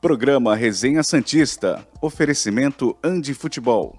Programa Resenha Santista. Oferecimento Andi Futebol.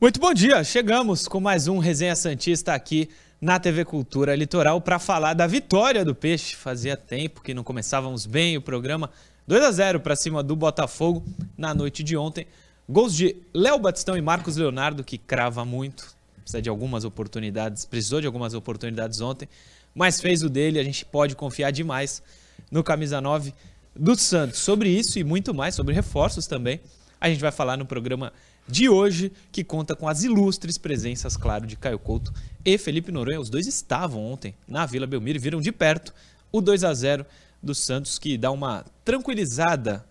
Muito bom dia, chegamos com mais um Resenha Santista aqui na TV Cultura Litoral para falar da vitória do Peixe. Fazia tempo que não começávamos bem o programa. 2 a 0 para cima do Botafogo na noite de ontem. Gols de Léo Batistão e Marcos Leonardo, que crava muito. Precisa de algumas oportunidades, precisou de algumas oportunidades ontem, mas fez o dele. A gente pode confiar demais no camisa 9 do Santos. Sobre isso e muito mais, sobre reforços também, a gente vai falar no programa de hoje, que conta com as ilustres presenças, claro, de Caio Couto e Felipe Noronha. Os dois estavam ontem na Vila Belmiro e viram de perto o 2 a 0 do Santos, que dá uma tranquilizada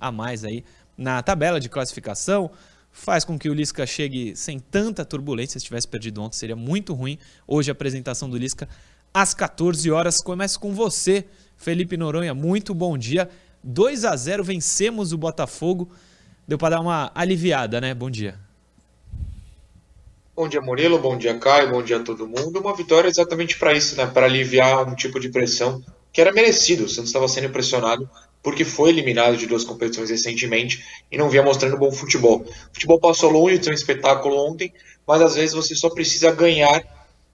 a mais aí na tabela de classificação. Faz com que o Lisca chegue sem tanta turbulência. Se tivesse perdido ontem, seria muito ruim. Hoje, a apresentação do Lisca às 14 horas. Começo com você, Felipe Noronha. Muito bom dia. 2 a 0 vencemos o Botafogo. Deu para dar uma aliviada, né? Bom dia. Bom dia, Murilo. Bom dia, Caio. Bom dia a todo mundo. Uma vitória exatamente para isso, né? Para aliviar um tipo de pressão que era merecido. O Santos estava sendo pressionado porque foi eliminado de duas competições recentemente e não vinha mostrando bom futebol. O futebol passou longe de ser um espetáculo ontem, mas às vezes você só precisa ganhar.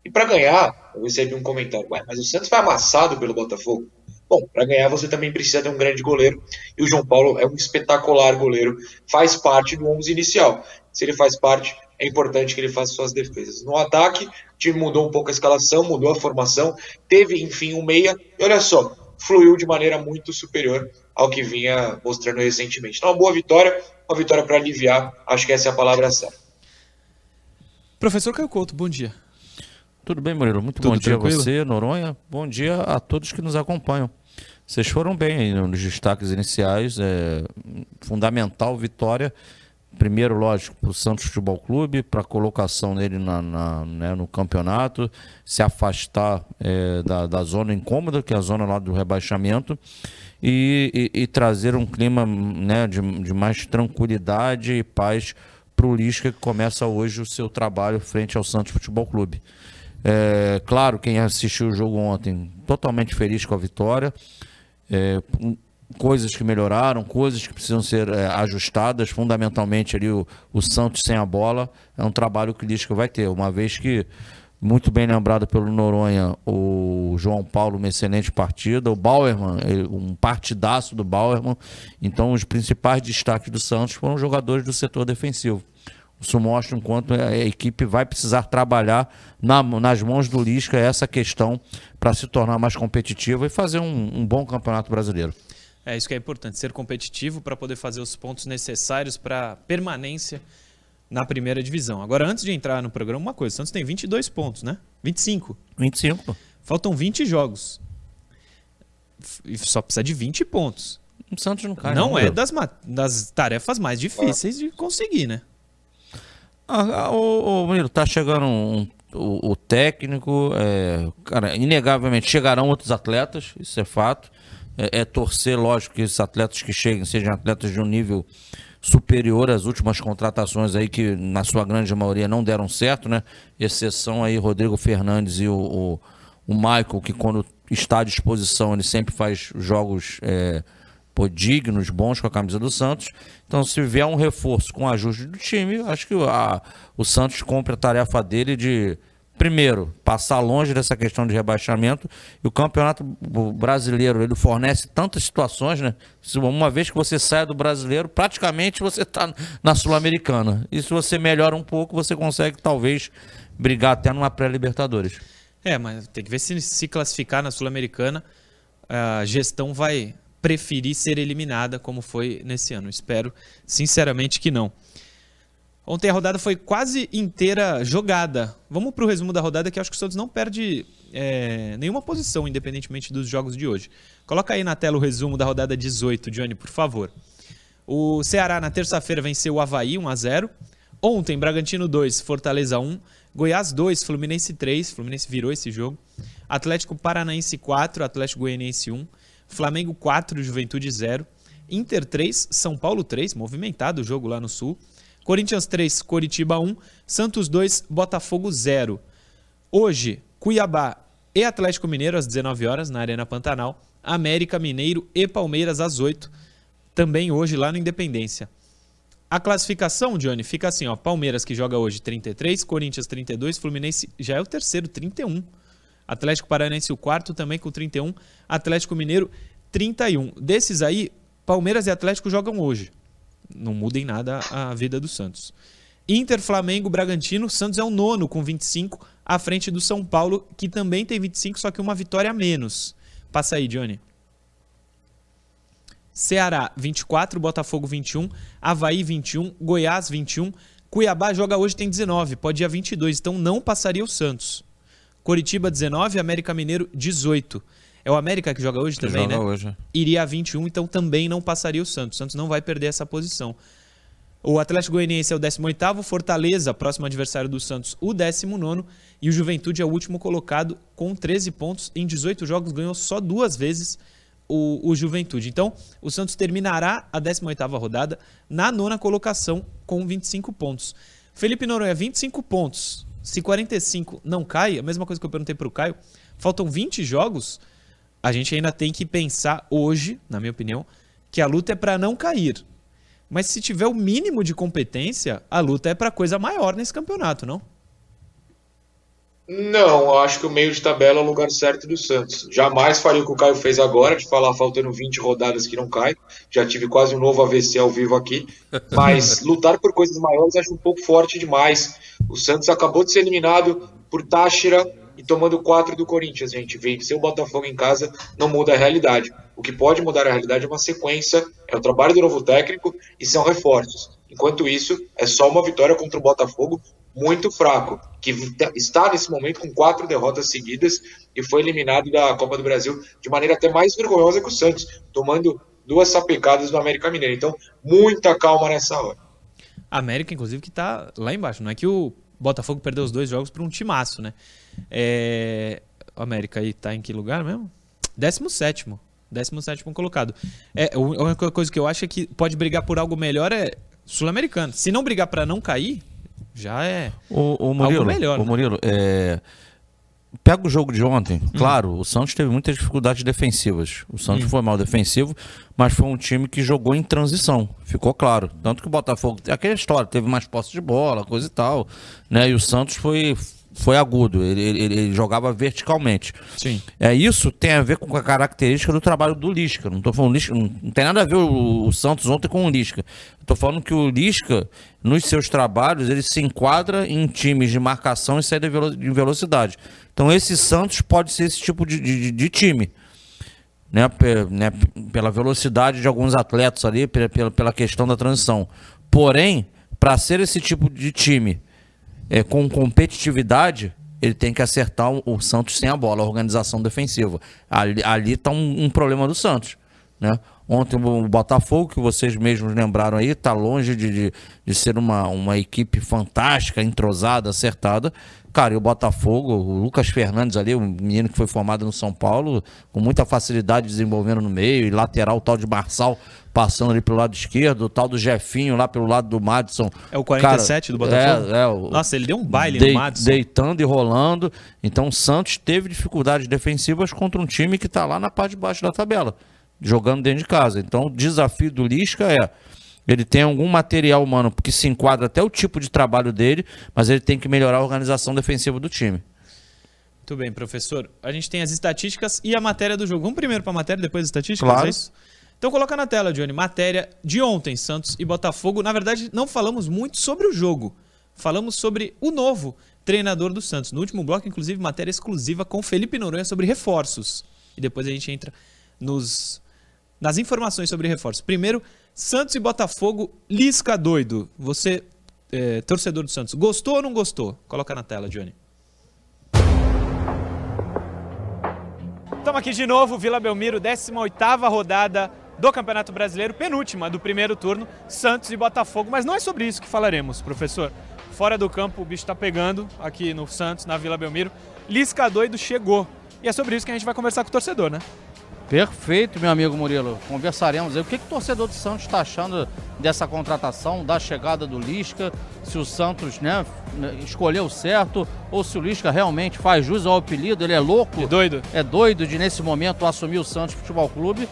E para ganhar, eu recebi um comentário: Ué, mas o Santos foi amassado pelo Botafogo. Bom, para ganhar você também precisa de um grande goleiro e o João Paulo é um espetacular goleiro, faz parte do 11 inicial. Se ele faz parte, é importante que ele faça suas defesas. No ataque, o time mudou um pouco a escalação, mudou a formação, teve enfim um meia e olha só, fluiu de maneira muito superior ao que vinha mostrando recentemente. Então, uma boa vitória, uma vitória para aliviar, acho que essa é a palavra certa. Professor Caio Couto, bom dia. Tudo bem, Murilo? Muito Tudo bom dia tranquilo? a você, Noronha. Bom dia a todos que nos acompanham. Vocês foram bem nos destaques iniciais. É fundamental vitória. Primeiro, lógico, para o Santos Futebol Clube, para a colocação dele na, na- né, no campeonato, se afastar é, da, da zona incômoda, que é a zona lá do rebaixamento, e, e- e trazer um clima né, de, de mais tranquilidade e paz para o Lisca, que começa hoje o seu trabalho frente ao Santos Futebol Clube. É, claro, quem assistiu o jogo ontem, totalmente feliz com a vitória. É, um, coisas que melhoraram, coisas que precisam ser é, ajustadas. Fundamentalmente ali o, o Santos sem a bola é um trabalho que o Lisca vai ter, uma vez que muito bem lembrado pelo Noronha, o João Paulo, uma excelente partida, o Bauerman, um partidaço do Bauerman. Então, os principais destaques do Santos foram jogadores do setor defensivo. Isso mostra o quanto a equipe vai precisar trabalhar na- nas mãos do Lisca essa questão para se tornar mais competitiva e fazer um, um bom campeonato brasileiro. É isso que é importante, ser competitivo para poder fazer os pontos necessários para permanência na primeira divisão. Agora, antes de entrar no programa, uma coisa: o Santos tem 22 pontos, né? 25. 25, pô. Faltam 20 jogos. E só precisa de 20 pontos. O Santos não cai. não é meu. das, ma- das tarefas mais difíceis de conseguir, né? Ah, ah, Murilo, tá chegando um- o, o técnico, é, cara, inegavelmente chegarão outros atletas, isso é fato. É, é torcer, lógico, que esses atletas que cheguem sejam atletas de um nível superior às últimas contratações aí que na sua grande maioria não deram certo, né? Exceção aí Rodrigo Fernandes e o, o, o Michael, que quando está à disposição ele sempre faz jogos é, pô, dignos, bons com a camisa do Santos. Então, se vier um reforço com ajuste do time, acho que a- o Santos cumpre a tarefa dele de, primeiro, passar longe dessa questão de rebaixamento. E o Campeonato Brasileiro, ele fornece tantas situações, né? Uma vez que você sai do brasileiro, praticamente você está na Sul-Americana. E se você melhora um pouco, você consegue, talvez, brigar até numa pré-Libertadores. É, mas tem que ver se se classificar na Sul-Americana, a gestão vai preferir ser eliminada como foi nesse ano. Espero sinceramente que não. Ontem a rodada foi quase inteira jogada. Vamos para o resumo da rodada que acho que o Santos não perde é, nenhuma posição, independentemente dos jogos de hoje. Coloca aí na tela o resumo da rodada 18, Johnny, por favor. O Ceará na terça-feira venceu o Havaí 1 a 0. Ontem, Bragantino 2, Fortaleza 1. Goiás 2, Fluminense 3. Fluminense virou esse jogo. Atlético Paranaense 4, Atlético Goianiense 1, Flamengo 4, Juventude 0, Inter 3, São Paulo 3, movimentado o jogo lá no Sul, Corinthians 3, Coritiba 1, Santos 2, Botafogo 0. Hoje, Cuiabá e Atlético Mineiro às 19 horas na Arena Pantanal, América Mineiro e Palmeiras às 8, também hoje lá no Independência. A classificação, Johnny, fica assim, ó, Palmeiras que joga hoje 33, Corinthians 32, Fluminense já é o terceiro, 31. Atlético Paranaense o quarto também com 31, Atlético Mineiro 31. Desses aí, Palmeiras e Atlético jogam hoje. Não muda em nada a vida do Santos. Inter, Flamengo, Bragantino, Santos é o nono com 25, à frente do São Paulo, que também tem 25, só que uma vitória a menos. Passa aí, Johnny. Ceará 24, Botafogo 21, Havaí 21, Goiás 21, Cuiabá joga hoje tem 19, pode ir a 22, então não passaria o Santos. Coritiba 19, América Mineiro 18. É o América que joga hoje que também, joga né? Hoje. Iria a 21, então também não passaria o Santos. O Santos não vai perder essa posição. O Atlético Goianiense é o 18º, Fortaleza, próximo adversário do Santos, o 19º, e o Juventude é o último colocado com 13 pontos. Em 18 jogos ganhou só duas vezes o, o Juventude. Então, o Santos terminará a 18ª rodada na nona colocação com 25 pontos. Felipe Noronha, 25 pontos. Se 45 não cai, a mesma coisa que eu perguntei para o Caio, faltam 20 jogos, a gente ainda tem que pensar hoje, na minha opinião, que a luta é para não cair. Mas se tiver o mínimo de competência, a luta é para coisa maior nesse campeonato, não? Não, acho que o meio de tabela é o lugar certo do Santos. Jamais faria o que o Caio fez agora, de falar faltando 20 rodadas que não cai. Já tive quase um novo AVC ao vivo aqui. Mas lutar por coisas maiores acho um pouco forte demais. O Santos acabou de ser eliminado por Táchira e tomando 4 do Corinthians, gente. Vencer o Botafogo em casa não muda a realidade. O que pode mudar a realidade é uma sequência, é o trabalho do novo técnico e são reforços. Enquanto isso, é só uma vitória contra o Botafogo muito fraco, que está nesse momento com quatro derrotas seguidas e foi eliminado da Copa do Brasil de maneira até mais vergonhosa que o Santos, tomando duas sapecadas do América Mineiro. Então, muita calma nessa hora. A América, inclusive, que está lá embaixo. Não é que o Botafogo perdeu os dois jogos para um timaço, né? É... O América aí tá em que lugar mesmo? 17 17 colocado. É, a única coisa que eu acho é que pode brigar por algo melhor é sul-americano. Se não brigar para não cair, já é o, o Murilo, melhor. O né? Murilo, é... Pega o jogo de ontem. Hum. Claro, o Santos teve muitas dificuldades defensivas. O Santos hum. foi mal defensivo, mas foi um time que jogou em transição. Ficou claro. Tanto que o Botafogo, aquela história, teve mais posse de bola, coisa e tal. Né? E o Santos foi foi agudo, ele, ele, ele, jogava verticalmente. Sim. É, isso tem a ver com a característica do trabalho do Lisca. Não tô falando Lisca, não, não tem nada a ver o, o Santos ontem com o Lisca. Estou falando que o Lisca, nos seus trabalhos, ele se enquadra em times de marcação e saída de velocidade. Então esse Santos pode ser esse tipo de, de, de time. Né, né, pela velocidade de alguns atletas ali, pela, pela questão da transição. Porém, para ser esse tipo de time é, com competitividade, ele tem que acertar o, Santos sem a bola, a organização defensiva. Ali está um, um, problema do Santos. Né? Ontem o Botafogo, que vocês mesmos lembraram aí, está longe de, de, de, ser uma, uma equipe fantástica, entrosada, acertada. Cara, e o Botafogo, o Lucas Fernandes ali, o menino que foi formado no São Paulo, com muita facilidade desenvolvendo no meio, e lateral o tal de Marçal passando ali pelo lado esquerdo, o tal do Jefinho lá pelo lado do Madison. É o 47 cara, do Botafogo? É, é o, Nossa, ele deu um baile de, no Madison. Deitando e rolando. Então o Santos teve dificuldades defensivas contra um time que está lá na parte de baixo da tabela, jogando dentro de casa. Então o desafio do Lisca é ele tem algum material humano que se enquadra até o tipo de trabalho dele, mas ele tem que melhorar a organização defensiva do time. Muito bem, professor. A gente tem as estatísticas e a matéria do jogo. Vamos primeiro para a matéria, depois as estatísticas? Claro. É então coloca na tela, Johnny, matéria de ontem, Santos e Botafogo. Na verdade, não falamos muito sobre o jogo. Falamos sobre o novo treinador do Santos. No último bloco, inclusive, matéria exclusiva com Felipe Noronha sobre reforços. E depois a gente entra nos, nas informações sobre reforços. Primeiro, Santos e Botafogo, Lisca doido. Você, é, torcedor do Santos, gostou ou não gostou? Coloca na tela, Johnny. Estamos aqui de novo, Vila Belmiro, 18ª rodada do Campeonato Brasileiro, penúltima do primeiro turno, Santos e Botafogo. Mas não é sobre isso que falaremos, professor. Fora do campo, o bicho está pegando aqui no Santos, na Vila Belmiro. Lisca doido chegou. E é sobre isso que a gente vai conversar com o torcedor, né? Perfeito, meu amigo Murilo. Conversaremos aí. O que, que o torcedor do Santos está achando dessa contratação, da chegada do Lisca? Se o Santos né, escolheu certo ou se o Lisca realmente faz jus ao apelido, ele é louco. É doido. É doido de, nesse momento, assumir o Santos Futebol Clube.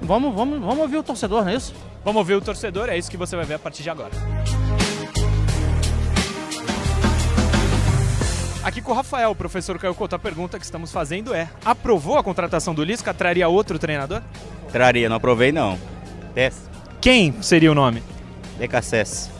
Vamos, vamos, vamos ouvir o torcedor, não é isso? Vamos ouvir o torcedor, é isso que você vai ver a partir de agora. Aqui com o Rafael, o professor Caio Couto, a pergunta que estamos fazendo é: aprovou a contratação do Lisca? Traria outro treinador? Traria, não aprovei não. Teste. Quem seria o nome? BKSS.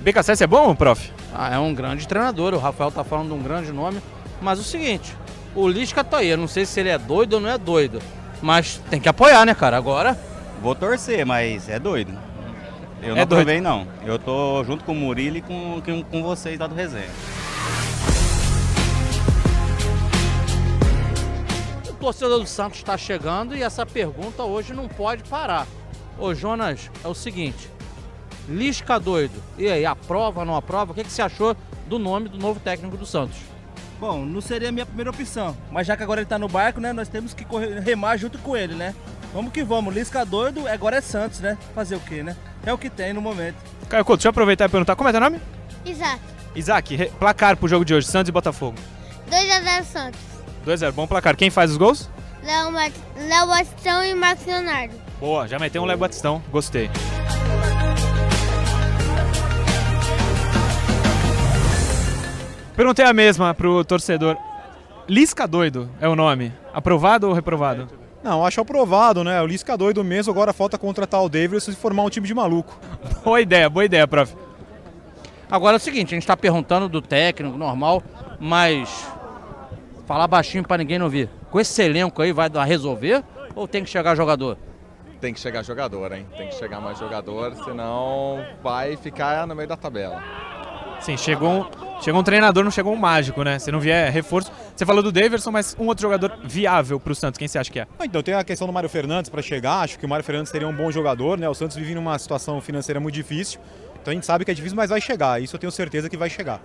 BKSS é bom, prof? Ah, é um grande treinador, o Rafael tá falando de um grande nome. Mas o seguinte, o Lisca tá aí, eu não sei se ele é doido ou não é doido. Mas tem que apoiar, né, cara? Agora. Vou torcer, mas é doido. Eu não É doido. aprovei não. Eu tô junto com o Murilo e com, com, com vocês lá do resenha. O torcedor do Santos está chegando e essa pergunta hoje não pode parar. Ô Jonas, é o seguinte: Lisca doido. E aí, aprova, não aprova? O que, que você achou do nome do novo técnico do Santos? Bom, não seria a minha primeira opção. Mas já que agora ele tá no barco, né? Nós temos que correr, remar junto com ele, né? Vamos que vamos. Lisca doido, agora é Santos, né? Fazer o quê, né? É o que tem no momento. Caio Couto, deixa eu aproveitar e perguntar: como é teu nome? Isaac. Isaac, placar pro jogo de hoje: Santos e Botafogo. 2x0 Santos. 2x0, bom placar. Quem faz os gols? Léo. Léo Bastão e Marcos Leonardo. Boa, já meteu um Léo Batistão, gostei. Perguntei a mesma pro torcedor. Lisca doido é o nome. Aprovado ou reprovado? Não, acho aprovado, né? O Lisca doido mesmo, agora falta contratar o Davidson e formar um time de maluco. Boa ideia, boa ideia, prof. Agora é o seguinte, a gente está perguntando do técnico normal, mas falar baixinho para ninguém não ouvir. Com esse elenco aí vai dar resolver ou tem que chegar jogador? Tem que chegar jogador, hein? Tem que chegar mais jogador, senão vai ficar no meio da tabela. Sim, chegou um, chegou um treinador, não chegou um mágico, né? Se não vier reforço. Você falou do Daverson, mas um outro jogador viável pro Santos, quem você acha que é? Ah, Então tem a questão do Mário Fernandes para chegar, acho que o Mário Fernandes seria um bom jogador, né? O Santos vive numa situação financeira muito difícil, então a gente sabe que é difícil, mas vai chegar, isso eu tenho certeza que vai chegar.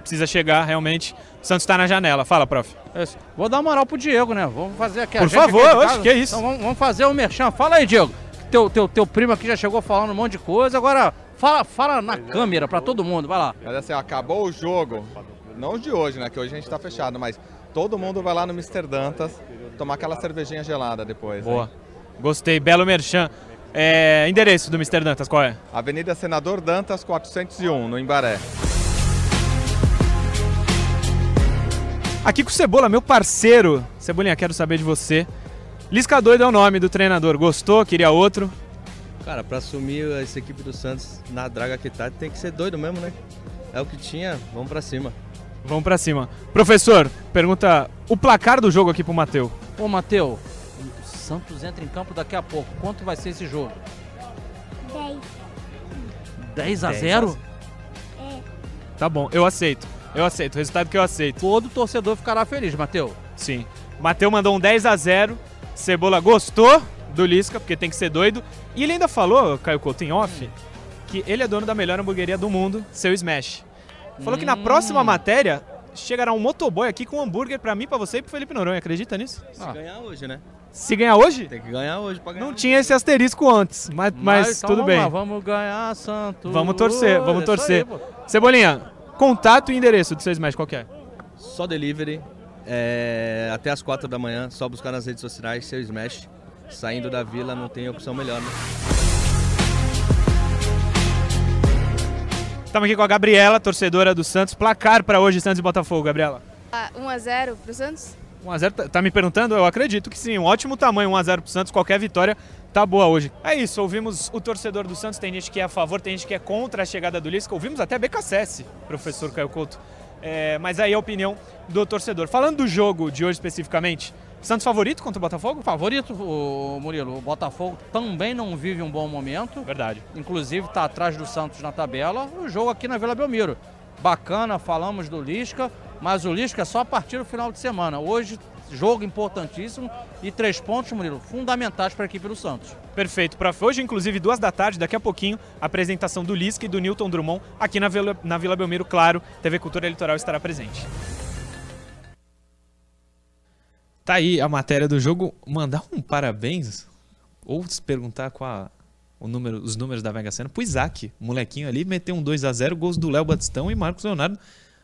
Precisa chegar, realmente. O Santos tá na janela. Fala, prof. Esse- Vou dar moral pro Diego, né? Vamos fazer aqui a Por gente favor, aqui casa. que isso? Então vamos, vamos fazer o merchan. Fala aí, Diego. Teu, teu, teu primo aqui já chegou falando um monte de coisa, agora fala, fala na câmera para todo mundo, vai lá. Mas assim, ó, acabou o jogo, não os de hoje, né? Que hoje a gente tá fechado, mas todo mundo vai lá no Mr. Dantas tomar aquela cervejinha gelada depois. hein? Boa. Gostei, belo merchan. É, endereço do Mr. Dantas, qual é? Avenida Senador Dantas 401, no Imbaré. Aqui com o Cebola, meu parceiro. Cebolinha, quero saber de você. Lisca doido é o nome do treinador. Gostou? Queria outro? Cara, pra assumir essa equipe do Santos na draga que tá, tem que ser doido mesmo, né? É o que tinha, vamos pra cima. Vamos pra cima. Professor, pergunta o placar do jogo aqui pro Mateu. Ô, Mateu, o Santos entra em campo daqui a pouco. Quanto vai ser esse jogo? 10. 10 a 10 a 0? Tá bom, eu aceito. Eu aceito. Resultado que eu aceito. Todo torcedor ficará feliz, Mateu. Sim. Mateu mandou um 10 a 0 Cebola gostou do Lisca, porque tem que ser doido. E ele ainda falou, Caio Couto, em off, que ele é dono da melhor hamburgueria do mundo, seu Smash. Falou que na Hum. próxima matéria chegará um motoboy aqui com um hambúrguer pra mim, pra você e pro Felipe Noronha. Acredita nisso? Se ganhar hoje, né? Se ganhar hoje? Tem que ganhar hoje pra ganhar. Não tinha esse asterisco antes, mas, mas então tudo vamos bem. lá, vamos ganhar, Santos. Vamos torcer, vamos Isso torcer. aí. Cebolinha, contato e endereço do seu Smash, qual é? Só delivery, é, até as 4 da manhã, só buscar nas redes sociais, seu Smash. Saindo da vila não tem opção melhor, né? Estamos aqui com a Gabriela, torcedora do Santos. Placar pra hoje, Santos e Botafogo, Gabriela. 1x0 pro Santos? 1x0, tá, tá me perguntando? Eu acredito que sim. Um ótimo tamanho, 1x0 pro Santos. Qualquer vitória tá boa hoje. É isso, ouvimos o torcedor do Santos. Tem gente que é a favor, tem gente que é contra a chegada do Lisca. Ouvimos até BKSS, professor Caio Couto. É, mas aí a opinião do torcedor. Falando do jogo de hoje especificamente, Santos favorito contra o Botafogo? Favorito, o Murilo. O Botafogo também não vive um bom momento. Verdade. Inclusive está atrás do Santos na tabela. O jogo aqui na Vila Belmiro. Bacana, falamos do Lisca, mas o Lisca é só a partir do final de semana. Hoje, jogo importantíssimo e três pontos, Murilo, fundamentais para a equipe do Santos. Perfeito, prof. Hoje, inclusive, duas da tarde, daqui a pouquinho, a apresentação do Lisca e do Newton Drummond aqui na Vila, na Vila Belmiro, claro. TV Cultura Litoral estará presente. Tá aí a matéria do jogo. Mandar um parabéns ou se perguntar qual a, o número, os números da Mega Sena pro Isaac, o molequinho ali, meteu um 2 a 0 gols do Léo Batistão e Marcos Leonardo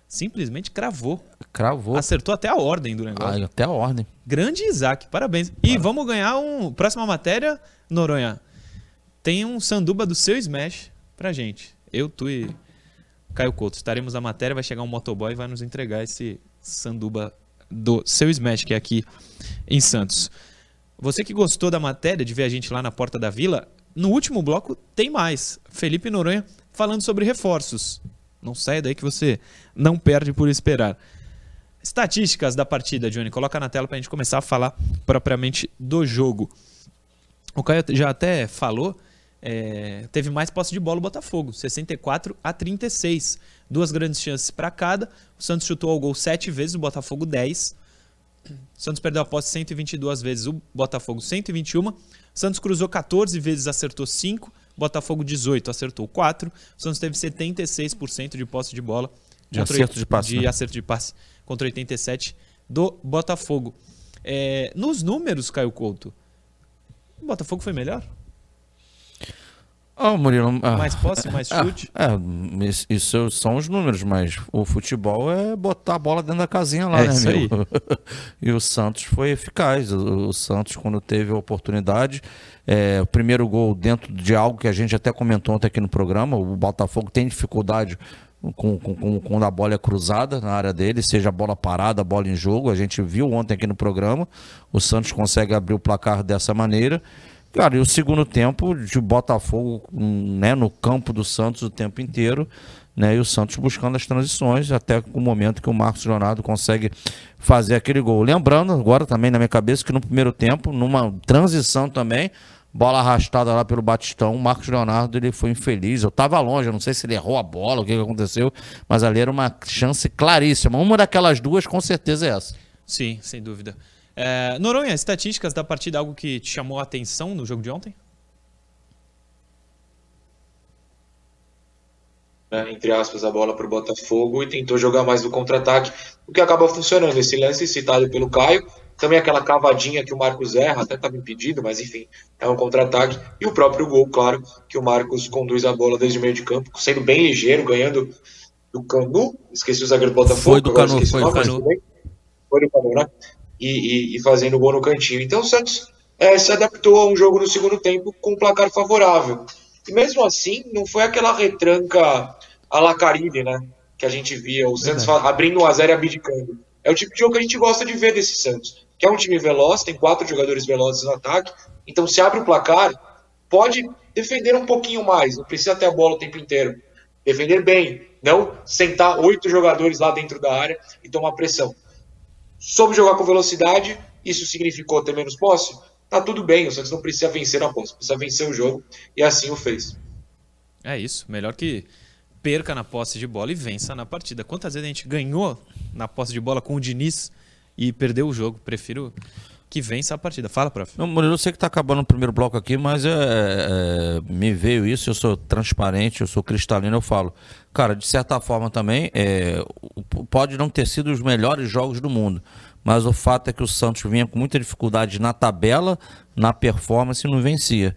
simplesmente cravou. Cravou. Acertou até a ordem do negócio. Ah, até a ordem. Grande Isaac, parabéns. E vamos ganhar um. Próxima matéria, Noronha. Tem um sanduba do seu Smash pra gente. Eu, tu e Caio Couto. Estaremos na matéria, vai chegar um motoboy e vai nos entregar esse sanduba do seu Smash, que é aqui em Santos. Você que gostou da matéria, de ver a gente lá na Porta da Vila, no último bloco tem mais. Felipe Noronha falando sobre reforços. Não saia daí que você não perde por esperar. Estatísticas da partida, Johnny. Coloca na tela para a gente começar a falar propriamente do jogo. O Caio já até falou, é, teve mais posse de bola o Botafogo, 64 a 36. Duas grandes chances para cada. O Santos chutou ao gol 7 vezes, o Botafogo 10. O Santos perdeu a posse 122 vezes, o Botafogo 121. O Santos cruzou 14 vezes, acertou 5. Botafogo 18, acertou 4. O Santos teve 76% de posse de bola. De acerto de passe. De né? acerto de passe contra 87 do Botafogo. É, nos números, Caio Couto, o Botafogo foi melhor? Ah, Murilo. ah, Mais posse, mais ah, chute? É, isso- são os números, mas o futebol é botar a bola dentro da casinha lá, É né, isso aí. e o Santos foi eficaz. O, o Santos, quando teve a oportunidade, é, o primeiro gol dentro de algo que a gente até comentou ontem aqui no programa, o Botafogo tem dificuldade com, com, com, quando a bola é cruzada na área dele, seja bola parada, bola em jogo. A gente viu ontem aqui no programa. O Santos consegue abrir o placar dessa maneira. Cara, e o segundo tempo de Botafogo né, no campo do Santos o tempo inteiro, né, e o Santos buscando as transições, até o momento que o Marcos Leonardo consegue fazer aquele gol. Lembrando agora também na minha cabeça que no primeiro tempo, numa transição também, bola arrastada lá pelo Batistão, o Marcos Leonardo ele foi infeliz. Eu tava longe, eu não sei se ele errou a bola, o que, que aconteceu, mas ali era uma chance claríssima. Uma daquelas duas com certeza é essa. Sim, sem dúvida. É, Noronha, estatísticas da partida, algo que te chamou a atenção no jogo de ontem? né, entre aspas, a bola para o Botafogo e tentou jogar mais no contra-ataque, o que acaba funcionando. Esse lance citado pelo Caio, também aquela cavadinha que o Marcos erra, até estava impedido, mas enfim, é um contra-ataque. E o próprio gol, claro, que o Marcos conduz a bola desde o meio de campo, sendo bem ligeiro, ganhando do Canu, esqueci o zagueiro do Botafogo. Foi do Canu, foi o do Canu. Foi do Canu, né? E, e, e fazendo gol no cantinho. Então o Santos é, se adaptou a um jogo no segundo tempo com um placar favorável. E mesmo assim, não foi aquela retranca a la Caribe, né? Que a gente via, o Santos fa- abrindo 1 a 0 e abdicando. É o tipo de jogo que a gente gosta de ver desse Santos. Que é um time veloz, tem quatro jogadores velozes no ataque. Então, se abre o placar, pode defender um pouquinho mais. Não precisa ter a bola o tempo inteiro. Defender bem. Não sentar oito jogadores lá dentro da área e tomar pressão. Soube jogar com velocidade, isso significou ter menos posse? Tá tudo bem, o Santos não precisa vencer a posse, precisa vencer o jogo, e assim o fez. É isso, melhor que perca na posse de bola e vença na partida. Quantas vezes a gente ganhou na posse de bola com o Diniz e perdeu o jogo? Prefiro que vença a partida. Fala, prof. Não, Murilo, eu sei que está acabando o primeiro bloco aqui, mas é, é, me veio isso, eu sou transparente, eu sou cristalino, eu falo. Cara, de certa forma também, é, pode não ter sido os melhores jogos do mundo, mas o fato é que o Santos vinha com muita dificuldade na tabela, na performance e não vencia.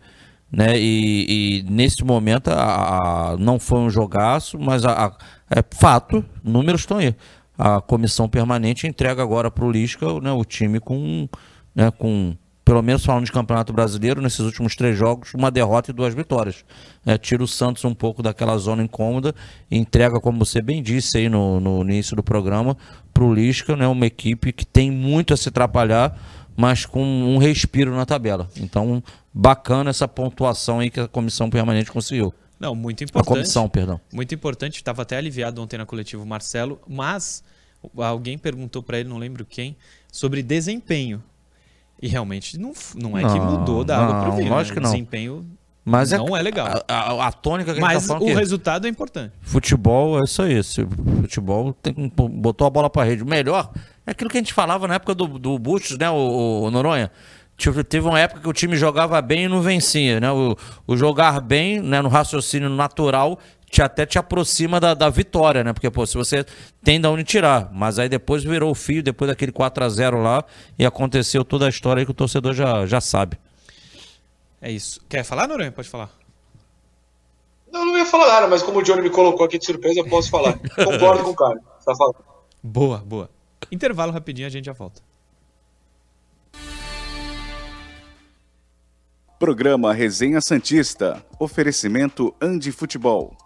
Né? E, e nesse momento a- a- não foi um jogaço, mas a- é fato, números estão aí. A comissão permanente entrega agora para o Lisca né, o time com, né, com, pelo menos falando de Campeonato Brasileiro, nesses últimos três jogos, uma derrota e duas vitórias. É, tira o Santos um pouco daquela zona incômoda e entrega, como você bem disse aí no, no início do programa, para o Lisca, né, uma equipe que tem muito a se atrapalhar, mas com um respiro na tabela. Então, bacana essa pontuação aí que a comissão permanente conseguiu. Não, muito A importante. comissão, perdão. Muito importante, estava até aliviado ontem na coletiva o Marcelo, mas alguém perguntou para ele, não lembro quem, sobre desempenho. E realmente não, não é que Não, mudou da água para o não, vinho. lógico né? que não. O desempenho Mas não é, legal. A, a- a tônica que a gente Mas tá falando o que resultado é importante. futebol é isso aí. Se futebol tem, que- botou a bola para rede. Melhor é aquilo que a gente falava na época do, do Bustos, né, o, o Noronha? Tipo, teve uma época que o time jogava bem e não vencia, né? O, o jogar bem, né, no raciocínio natural, te, até te aproxima da, da vitória, né? Porque, pô, se você tem da onde tirar, mas aí depois virou o fio, depois daquele 4 a 0 lá, e aconteceu toda a história aí que o torcedor já, já sabe. É isso. Quer falar, Noronha? Pode falar. Não, não ia falar nada, mas como o Johnny me colocou aqui de surpresa, eu posso falar. Concordo com o cara. Tá falando. Boa, boa. Intervalo rapidinho, a gente já volta. Programa Resenha Santista. Oferecimento Andi Futebol.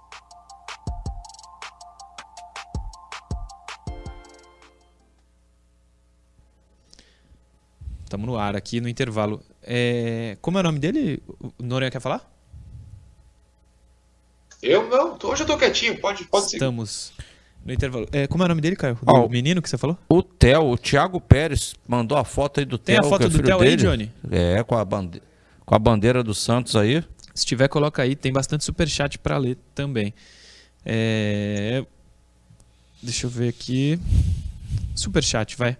Estamos no ar aqui no intervalo. É... Como é o nome dele? O Noronha quer falar? Eu não, hoje eu tô quietinho, pode, pode seguir. Estamos no intervalo. É, como é o nome dele, Caio? Ó, o menino que você falou? O Theo, o Thiago Pérez, mandou a foto aí do Tem a Theo. foto é do Theo aí. Johnny? É, com a, bande... com a bandeira do Santos aí. Se tiver, coloca aí. Tem bastante superchat para ler também. É... Deixa eu ver aqui. Superchat, vai.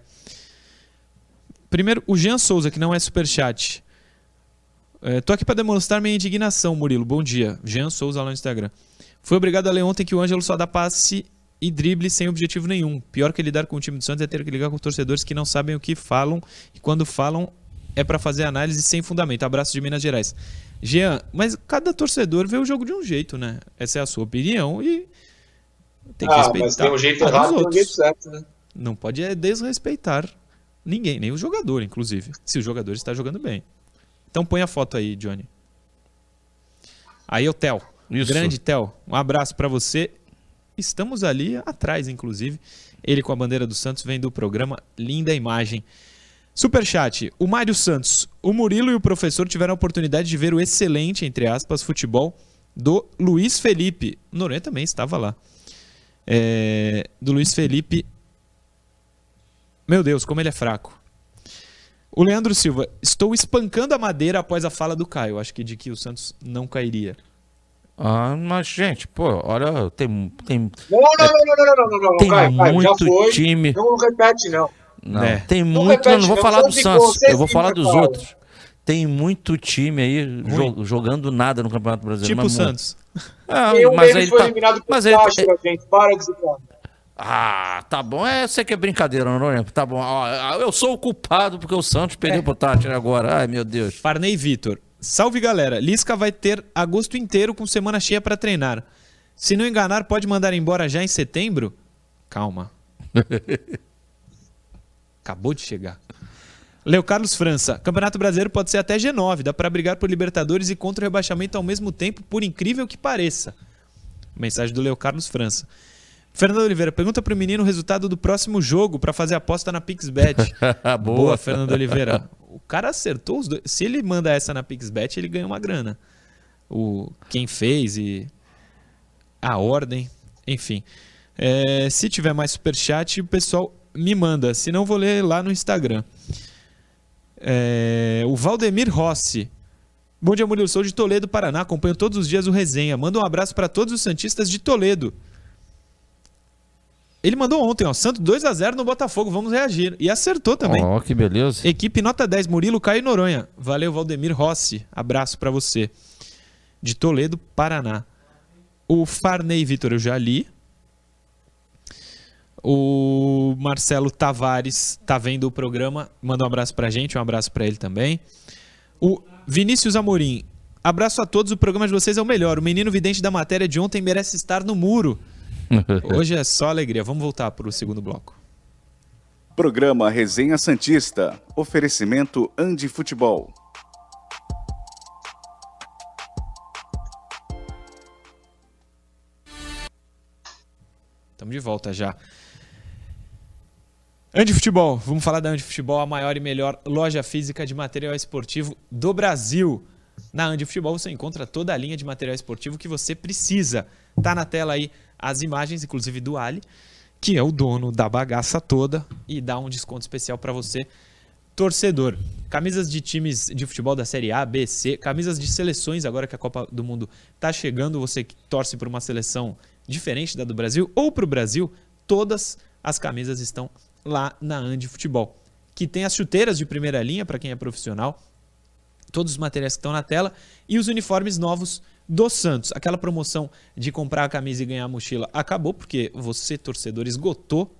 Primeiro, o Jean Souza, que não é superchat. É, tô aqui para demonstrar minha indignação, Murilo. Bom dia. Jean Souza lá no Instagram. Foi obrigado a ler ontem que o Ângelo só dá passe e drible sem objetivo nenhum. Pior que lidar com o time do Santos é ter que ligar com torcedores que não sabem o que falam e quando falam é para fazer análise sem fundamento. Abraço de Minas Gerais. Jean, mas cada torcedor vê o jogo de um jeito, né? Essa é a sua opinião e tem que ah, respeitar. mas tem um jeito errado e um jeito certo, né? Não pode é desrespeitar ninguém, nem o jogador, inclusive, se o jogador está jogando bem. Então põe a foto aí, Johnny. Aí o Theo. Isso. Grande Theo. Um abraço para você. Estamos ali atrás, inclusive. Ele com a bandeira do Santos vem do programa. Linda imagem. Superchat. O Mário Santos. O Murilo e o professor tiveram a oportunidade de ver o excelente, entre aspas, futebol do Luiz Felipe. O Noronha também estava lá. É, do Luiz Felipe. Meu Deus, como ele é fraco. O Leandro Silva. Estou espancando a madeira após a fala do Caio. Acho que de que o Santos não cairia. Ah, mas, gente, pô, olha, tem. tem Não, não, não, não, não, não, não, não, Tem Caio, Caio, já muito foi. time. Não repete, não. Não, É. tem Não muito. eu não repete, vou não. falar do Santos eu vou falar dos falar. outros. Tem muito time aí jo- jogando nada no Campeonato Brasileiro. Tipo o. Santos. Ah, mas aí foi tá- eliminado por mas aí- Táchira, gente. Para de. Ah, tá bom. É, você que é brincadeira, não é? Tá bom. Ó, eu sou o culpado porque o Santos perdeu É. pro Tátira agora. Ai, meu Deus. Farney Vitor. Salve galera. Lisca vai ter agosto inteiro com semana cheia para treinar. Se não enganar, pode mandar embora já em setembro? Calma. Acabou de chegar. Leo Carlos França. Campeonato Brasileiro pode ser até G9. Dá para brigar por Libertadores e contra o rebaixamento ao mesmo tempo, por incrível que pareça. Mensagem do Leo Carlos França. Fernando Oliveira, pergunta pro menino o resultado do próximo jogo para fazer aposta na PixBet. Boa. Boa, Fernando Oliveira. O cara acertou os dois. Se ele manda essa na PixBet, ele ganha uma grana. O quem fez e a ordem, enfim. É, se tiver mais superchat, o pessoal me manda. Se não, vou ler lá no Instagram. É, o Valdemir Rossi. Bom dia, Murilo. Sou de Toledo, Paraná. Acompanho todos os dias o resenha. Manda um abraço para todos os Santistas de Toledo. Ele mandou ontem, ó. Santo 2 a 0 no Botafogo. Vamos reagir. E acertou também. Ó, que beleza. Equipe nota 10, Murilo, Caio e Noronha. Valeu, Valdemir Rossi. Abraço pra você. De Toledo, Paraná. O Farney Vitor eu já li. O Marcelo Tavares tá vendo o programa. Manda um abraço pra gente, um abraço pra ele também. O Vinícius Amorim. Abraço a todos, o programa de vocês é o melhor. O menino vidente da matéria de ontem merece estar no muro. Hoje é só alegria. Vamos voltar pro segundo bloco. Programa Resenha Santista. Oferecimento Andi Futebol. Estamos de volta já. Andi Futebol, vamos falar da Andi Futebol, a maior e melhor loja física de material esportivo do Brasil. Na Andi Futebol você encontra toda a linha de material esportivo que você precisa. Tá na tela aí as imagens, inclusive do Ali, que é o dono da bagaça toda e dá um desconto especial para você, torcedor. Camisas de times de futebol da Série A, B, C, camisas de seleções agora que a Copa do Mundo tá chegando, você que torce por uma seleção diferente da do Brasil ou para o Brasil, todas as camisas estão lá na Andi Futebol, que tem as chuteiras de primeira linha para quem é profissional, todos os materiais que estão na tela e os uniformes novos do Santos. Aquela promoção de comprar a camisa e ganhar a mochila acabou, porque você, torcedor, esgotou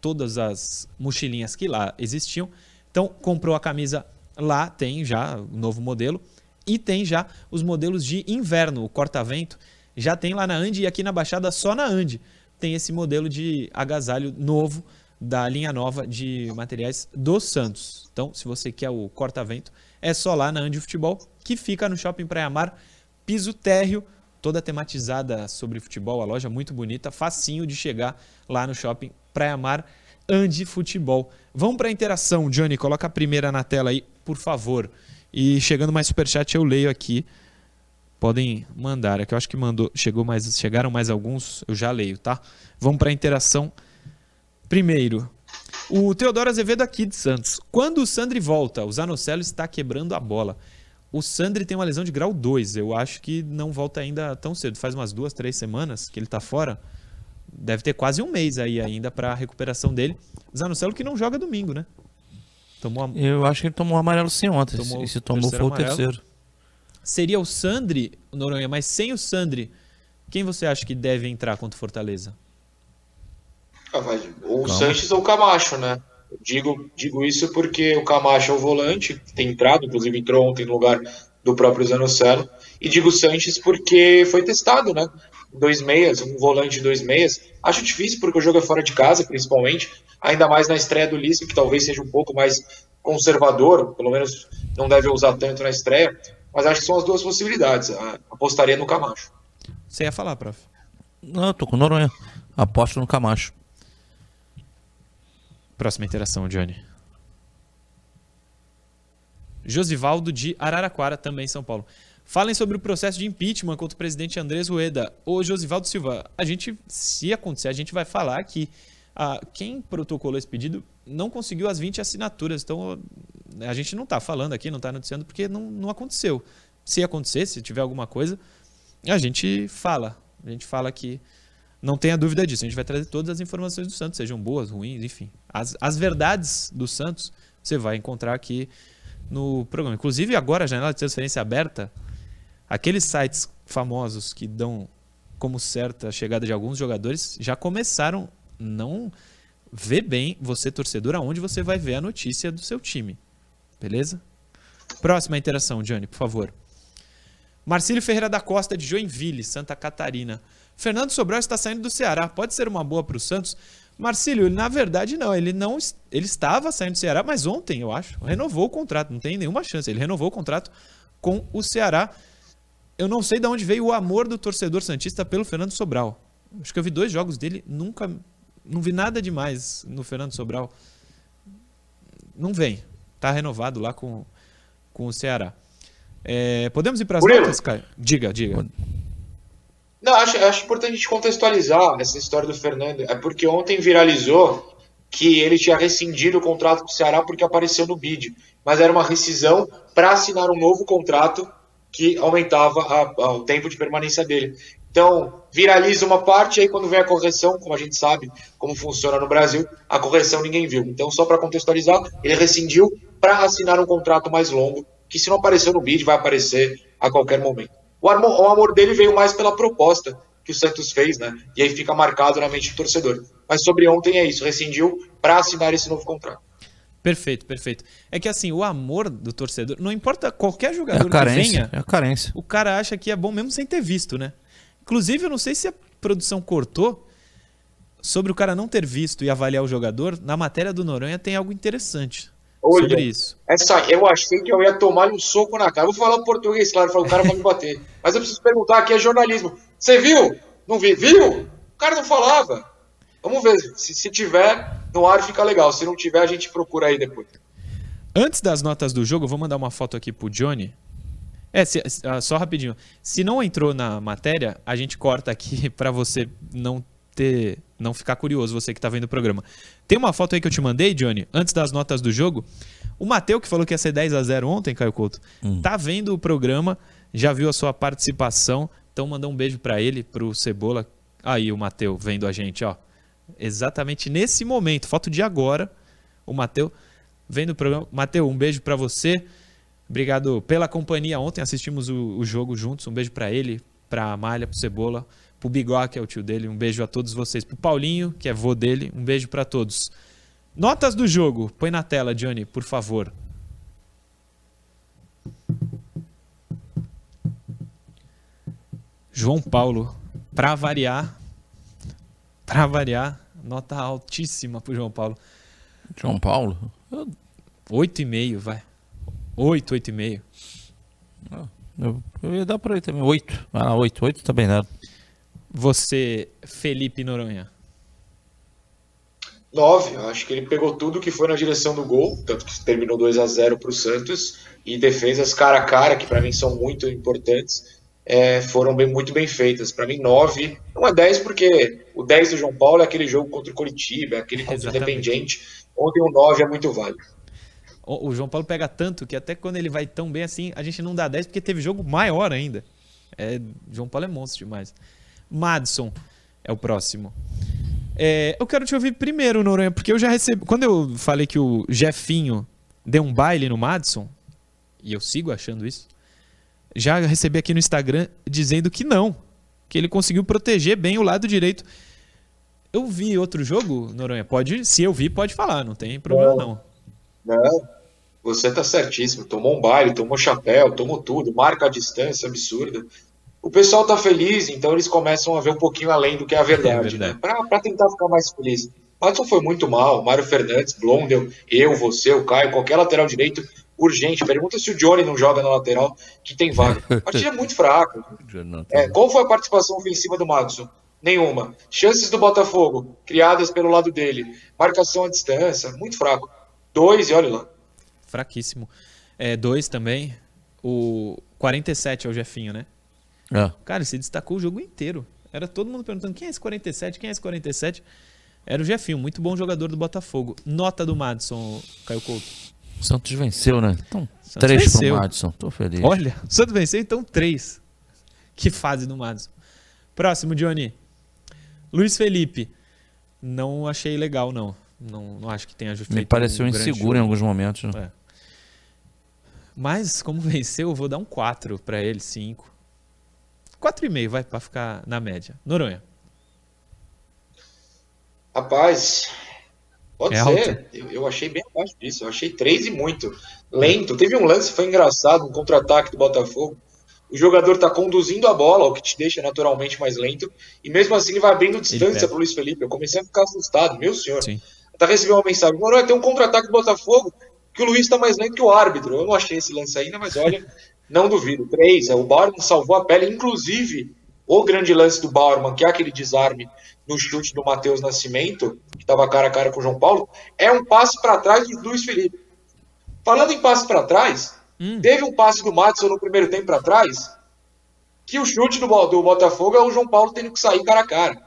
todas as mochilinhas que lá existiam. Então, comprou a camisa lá, tem já o novo modelo. E tem já os modelos de inverno, o corta-vento. Já tem lá na Andy e aqui na Baixada, só na Andy, tem esse modelo de agasalho novo da linha nova de materiais do Santos. Então, se você quer o corta-vento, é só lá na Andy Futebol, que fica no Shopping Praia Mar, piso térreo, toda tematizada sobre futebol, a loja muito bonita, facinho de chegar lá no Shopping Praia Mar, Andy Futebol. Vamos para a interação, Johnny, coloca a primeira na tela aí, por favor. E chegando mais superchat eu leio aqui. Podem mandar, é que eu acho que mandou, chegou mais, chegaram mais alguns, eu já leio, tá? Vamos para a interação. Primeiro, o Teodoro Azevedo aqui de Santos. Quando o Sandri volta, o Zanocelo está quebrando a bola. O Sandri tem uma lesão de grau 2. Eu acho que não volta ainda tão cedo. Faz umas duas, três semanas que ele está fora. Deve ter quase um mês aí ainda para a recuperação dele. Zanocelo que não joga domingo, né? Tomou a... Eu acho que ele tomou amarelo sim ontem. Tomou e se tomou foi o terceiro. Seria o Sandri, Noronha, mas sem o Sandri, quem você acha que deve entrar contra o Fortaleza? Ah, ou o Sanches ou o Camacho, né? Digo, digo isso porque o Camacho é o volante, tem entrado, inclusive entrou ontem no lugar do próprio Zanocelo. E digo Sanches porque foi testado, né? Dois meias, um volante de dois meias. Acho difícil porque o jogo é fora de casa, principalmente. Ainda mais na estreia do Lisca, que talvez seja um pouco mais conservador, pelo menos não deve usar tanto na estreia. Mas acho que são as duas possibilidades. Apostaria no Camacho. Você ia falar, prof? Não, eu tô com Noronha. Aposto no Camacho. Próxima interação, Johnny. Josivaldo de Araraquara, também São Paulo. Falem sobre o processo de impeachment contra o presidente Andrés Rueda. Ô Josivaldo Silva, a gente, se acontecer, a gente vai falar que ah, quem protocolou esse pedido não conseguiu as 20 assinaturas. Então, a gente não está falando aqui, não está noticiando, porque não, não aconteceu. Se acontecer, se tiver alguma coisa, a gente fala. A gente fala que não tenha dúvida disso. A gente vai trazer todas as informações do Santos, sejam boas, ruins, enfim. As, as verdades do Santos você vai encontrar aqui no programa. Inclusive, agora a janela de transferência aberta, aqueles sites famosos que dão como certa a chegada de alguns jogadores já começaram não ver bem você torcedor aonde você vai ver a notícia do seu time. Beleza? Próxima interação, Johnny, por favor. Marcílio Ferreira da Costa de Joinville, Santa Catarina. Fernando Sobral está saindo do Ceará. Pode ser uma boa para o Santos? Marcílio, na verdade não, ele não ele estava saindo do Ceará, mas ontem, eu acho, renovou o contrato, não tem nenhuma chance. Ele renovou o contrato com o Ceará. Eu não sei de onde veio o amor do torcedor santista pelo Fernando Sobral. Acho que eu vi dois jogos dele, nunca não vi nada demais no Fernando Sobral. Não vem. Tá renovado lá com, com o Ceará. É, podemos ir para as notas, Caio? Diga, diga. Não, acho, acho importante a gente contextualizar essa história do Fernando. É porque ontem viralizou que ele tinha rescindido o contrato com o Ceará porque apareceu no bid. Mas era uma rescisão para assinar um novo contrato que aumentava a, a, o tempo de permanência dele. Então, viraliza uma parte, aí quando vem a correção, como a gente sabe como funciona no Brasil, a correção ninguém viu. Então, só para contextualizar, ele rescindiu para assinar um contrato mais longo, que se não apareceu no bid, vai aparecer a qualquer momento. O amor, o amor dele veio mais pela proposta que o Santos fez, né? E aí fica marcado na mente do torcedor. Mas sobre ontem é isso, rescindiu para assinar esse novo contrato. Perfeito, perfeito. É que assim, o amor do torcedor, não importa qualquer jogador é carência, que venha, é a carência. o cara acha que é bom mesmo sem ter visto, né? Inclusive, eu não sei se a produção cortou sobre o cara não ter visto e avaliar o jogador. Na matéria do Noronha tem algo interessante. Olha, sobre isso. Essa, eu achei que eu ia tomar um soco na cara. Eu vou falar português, claro, o cara vai me bater. Mas eu preciso perguntar aqui, é jornalismo. Você viu? Não vi? Viu? O cara não falava. Vamos ver. Se, se tiver no ar, fica legal. Se não tiver, a gente procura aí depois. Antes das notas do jogo, eu vou mandar uma foto aqui pro Johnny. É, se, ah, só rapidinho. Se não entrou na matéria, a gente corta aqui para você não ter, não ficar curioso, você que tá vendo o programa. Tem uma foto aí que eu te mandei, Johnny, antes das notas do jogo. O Mateu, que falou que ia ser 10 a 0 ontem, Caio Couto, hum. tá vendo o programa, já viu a sua participação. Então manda um beijo para ele, pro Cebola. Aí o Mateu vendo a gente, ó. Exatamente nesse momento, foto de agora, o Mateu vendo o programa. Mateu, um beijo para você. Obrigado pela companhia. Ontem assistimos o, o jogo juntos. Um beijo para ele, pra Malha, pro Cebola, pro Bigó, que é o tio dele. Um beijo a todos vocês. Pro Paulinho, que é vô dele. Um beijo para todos. Notas do jogo. Põe na tela, Johnny, por favor. João Paulo, para variar, para variar, nota altíssima pro João Paulo. João Paulo? Oito e meio, vai. Oito, oito e meio. Eu, eu ia dar para ele também. Oito. Ah, oito. Oito tá bem dado. Você, Felipe Noronha. 9. Eu acho que ele pegou tudo que foi na direção do gol, tanto que terminou 2 a 0 para o Santos, e defesas cara a cara, que para mim são muito importantes, é, foram bem, muito bem feitas. Para mim, 9. Não é 10 porque o 10 do João Paulo é aquele jogo contra o Curitiba, é aquele contra o Independiente. Ontem o 9 é muito válido. O, o João Paulo pega tanto que até quando ele vai tão bem assim, a gente não dá 10 porque teve jogo maior ainda. É, João Paulo é monstro demais. Madison é o próximo. É, eu quero te ouvir primeiro, Noronha, porque eu já recebi. Quando eu falei que o Jefinho deu um baile no Madison, e eu sigo achando isso, já recebi aqui no Instagram dizendo que não. Que ele conseguiu proteger bem o lado direito. Eu vi outro jogo, Noronha? Pode, se eu vi, pode falar, não tem problema não. Não, você tá certíssimo. Tomou um baile, tomou chapéu, tomou tudo, marca a distância absurda o pessoal tá feliz, então eles começam a ver um pouquinho além do que é a verdade, é verdade. né? Para tentar ficar mais feliz. Madison foi muito mal, Mário Fernandes, Blondel, eu, você, o Caio, qualquer lateral direito, urgente. Pergunta se o Johnny não joga na lateral, que tem vaga. A partida é muito fraca. É, qual foi a participação ofensiva do Madison? Nenhuma. Chances do Botafogo, criadas pelo lado dele. Marcação à distância, muito fraco. Dois, e olha lá. Fraquíssimo. É, dois também. O 47 é o Jefinho, né? É. Cara, ele se destacou o jogo inteiro. Era todo mundo perguntando quem é esse 47, quem é esse 47. Era o Jefinho, muito bom jogador do Botafogo. Nota do Madison, Caio Couto. O Santos venceu, né? Então, Santos três venceu. pro Madison. Tô feliz. Olha, o Santos venceu, então três. Que fase do Madison. Próximo, Johnny. Luiz Felipe. Não achei legal, não. Não, não acho que tenha feito Me pareceu um inseguro em alguns momentos. Né? É. Mas, como venceu, eu vou dar um 4 para ele, 5. 4,5 vai para ficar na média. Noronha. Rapaz, pode é ser. Eu, eu, achei bem abaixo disso. Eu achei 3 e muito. Lento. Teve um lance, foi engraçado, um contra-ataque do Botafogo. O jogador está conduzindo a bola, o que te deixa naturalmente mais lento. E mesmo assim ele vai abrindo distância para o Luiz Felipe. Eu comecei a ficar assustado, meu senhor. Sim. Até recebi uma mensagem: Noronha, tem um contra-ataque do Botafogo que o Luiz está mais lento que o árbitro. Eu não achei esse lance ainda, mas olha, Não duvido. Três, é, o Bauerman salvou a pele, inclusive o grande lance do Bauerman, que é aquele desarme no chute do Matheus Nascimento, que estava cara a cara com o João Paulo, é um passe para trás do Luiz Felipe. Falando em passe para trás, hum. teve um passe do Matson no primeiro tempo para trás, que o chute do, do Botafogo é o João Paulo tendo que sair cara a cara.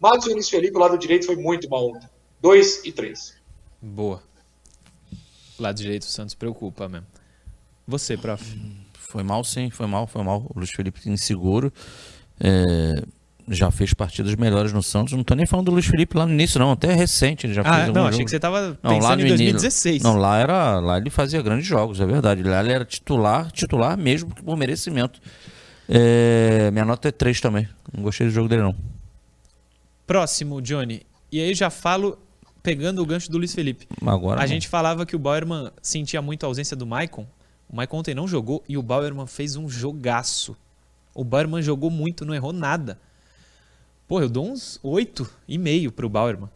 Matson e Luiz Felipe, o lado direito, foi muito mal ontem. Dois e três. Boa. O lado direito, o Santos preocupa mesmo. Você, prof. Foi mal, sim, foi mal, foi mal. O Luiz Felipe inseguro. É, já fez partidas melhores no Santos. Não tô nem falando do Luiz Felipe lá no início, não. Até recente ele já ah, fez Não, achei que você tava não, pensando em 2016. Não, lá era. Lá ele fazia grandes jogos, é verdade. Lá ele era titular, titular mesmo por merecimento. É, minha nota é 3 também. Não gostei do jogo dele, não. Próximo, Johnny. E aí já falo pegando o gancho do Luiz Felipe. Agora. A não. gente falava que o Bauerman sentia muito a ausência do Maicon. O Michael ontem não jogou e o Bauerman fez um jogaço. O Bauerman jogou muito, não errou nada. Pô, eu dou uns 8,5 pro Bauerman.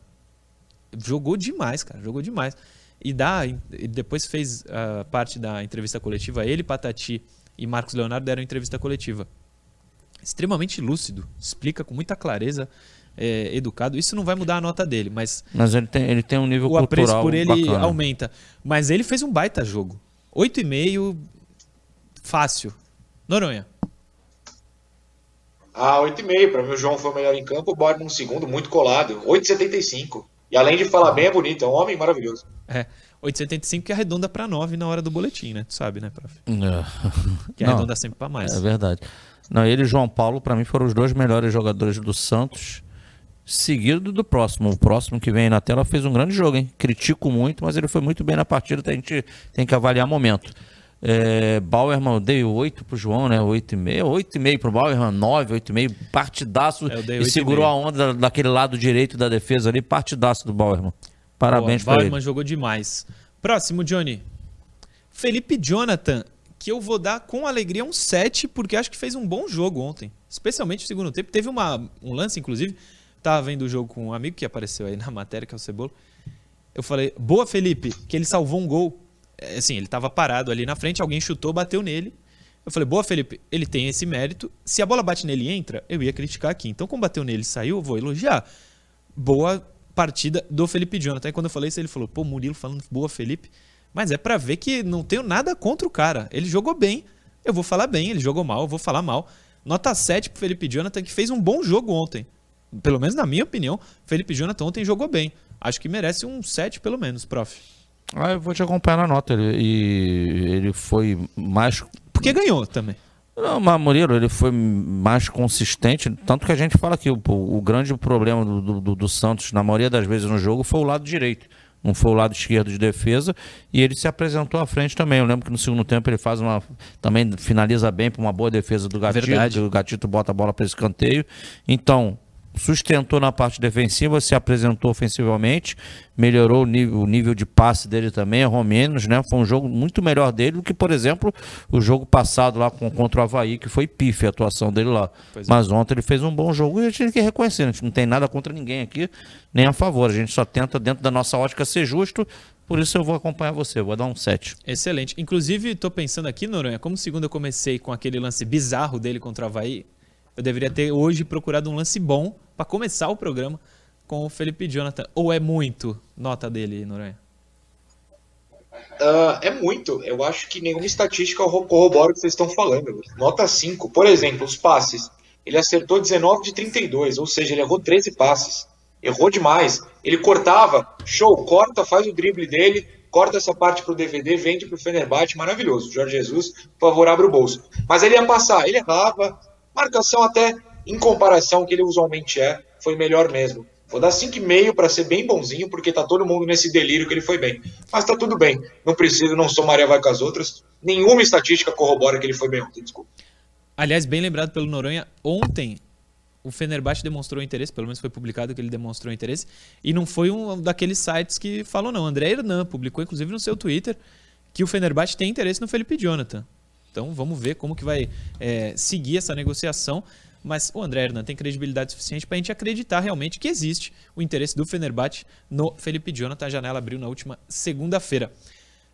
Jogou demais, cara, jogou demais. E dá, e depois fez uh, parte da entrevista coletiva. Ele, Patati e Marcos Leonardo deram entrevista coletiva. Extremamente lúcido, explica com muita clareza, é, educado. Isso não vai mudar a nota dele, mas. Mas ele tem, ele tem um nível o cultural. O apreço por ele bacana. aumenta. Mas ele fez um baita jogo. 8,5 fácil. Noronha. Ah, 8,5. Para mim o João foi o melhor em campo, o Borne no segundo, muito colado. 8,75. E além de falar bem, é bonito, é um homem maravilhoso. É. 8,75 que arredonda para 9 na hora do boletim, né? Tu sabe, né, prof? É. Que arredonda Não, sempre para mais. É verdade. Não, ele e João Paulo, para mim, foram os dois melhores jogadores do Santos seguido do próximo. O próximo que vem na tela fez um grande jogo, hein? Critico muito, mas ele foi muito bem na partida, a gente tem que avaliar momento. É, Bauerman, eu dei 8 pro João, né? 8,5. 8,5 pro Bauerman, 9, 8,5. Partidaço. É, E segurou a onda daquele lado direito da defesa ali. Partidaço do Bauerman. Parabéns Boa, pra Bauerman ele. jogou demais. Próximo, Johnny. Felipe Jonathan, que eu vou dar com alegria um 7, porque acho que fez um bom jogo ontem. Especialmente no segundo tempo. Teve uma, um lance, inclusive. Tava vendo o jogo com um amigo que apareceu aí na matéria, que é o Cebola. Eu falei, boa, Felipe, que ele salvou um gol. É, Assim, ele tava parado ali na frente, alguém chutou, bateu nele. Eu falei, boa, Felipe, ele tem esse mérito. Se a bola bate nele e entra, eu ia criticar aqui. Então, como bateu nele e saiu, eu vou elogiar. Boa partida do Felipe Jonathan. Aí quando eu falei isso, ele falou, pô, Murilo falando boa, Felipe. Mas é pra ver que não tenho nada contra o cara. Ele jogou bem, eu vou falar bem. Ele jogou mal, eu vou falar mal. Nota 7 pro Felipe Jonathan, que fez um bom jogo ontem. Pelo menos na minha opinião, Felipe Jonathan ontem jogou bem. Acho que merece um 7 pelo menos, prof. Ah, eu vou te acompanhar na nota. Ele, e ele foi mais. Porque ganhou também. Não, mas Murilo, ele foi mais consistente. Tanto que a gente fala que o, o grande problema do, do, do Santos, na maioria das vezes no jogo, foi o lado direito. Não foi o lado esquerdo de defesa. E ele se apresentou à frente também. Eu lembro que no segundo tempo ele faz uma. Também finaliza bem para uma boa defesa do Gatito. Verdade. O Gatito bota a bola para escanteio. Então, sustentou na parte defensiva, se apresentou ofensivamente, melhorou o nível, o nível de passe dele também, errou menos, né? Foi um jogo muito melhor dele do que, por exemplo, o jogo passado lá com, contra o Havaí, que foi pife a atuação dele lá. Pois é. Mas ontem ele fez um bom jogo e a gente tem que reconhecer, a gente não tem nada contra ninguém aqui, nem a favor. A gente só tenta, dentro da nossa ótica, ser justo. Por isso eu vou acompanhar você, vou dar um 7. Excelente. Inclusive, tô pensando aqui, Noronha, como segunda eu comecei com aquele lance bizarro dele contra o Havaí, eu deveria ter hoje procurado um lance bom pra começar o programa com o Felipe Jonathan. Ou é muito nota dele, Noronha? Ah, é muito. Eu acho que nenhuma estatística corrobora o que vocês estão falando. Nota 5. Por exemplo, os passes. Ele acertou 19 de 32, ou seja, ele errou 13 passes. Errou demais. Ele cortava, show, corta, faz o drible dele, corta essa parte pro DVD, vende pro Fenerbahçe, maravilhoso. Jorge Jesus, por favor, abre o bolso. Mas ele ia passar, ele errava. Marcação até, em comparação que ele usualmente é, foi melhor mesmo. Vou dar 5,5 para ser bem bonzinho, porque tá todo mundo nesse delírio que ele foi bem. Mas tá tudo bem. Não preciso, não sou Maria vai com as outras. Nenhuma estatística corrobora que ele foi bem ontem, desculpa. Aliás, bem lembrado pelo Noronha, ontem o Fenerbahçe demonstrou interesse, pelo menos foi publicado que ele demonstrou interesse, e não foi um daqueles sites que falou não. André Hernan publicou inclusive no seu Twitter que o Fenerbahçe tem interesse no Felipe Jonathan. Então vamos ver como que vai é, seguir essa negociação. Mas o André Hernan tem credibilidade suficiente para a gente acreditar realmente que existe o interesse do Fenerbahçe no Felipe Jonathan. A janela abriu na última segunda-feira.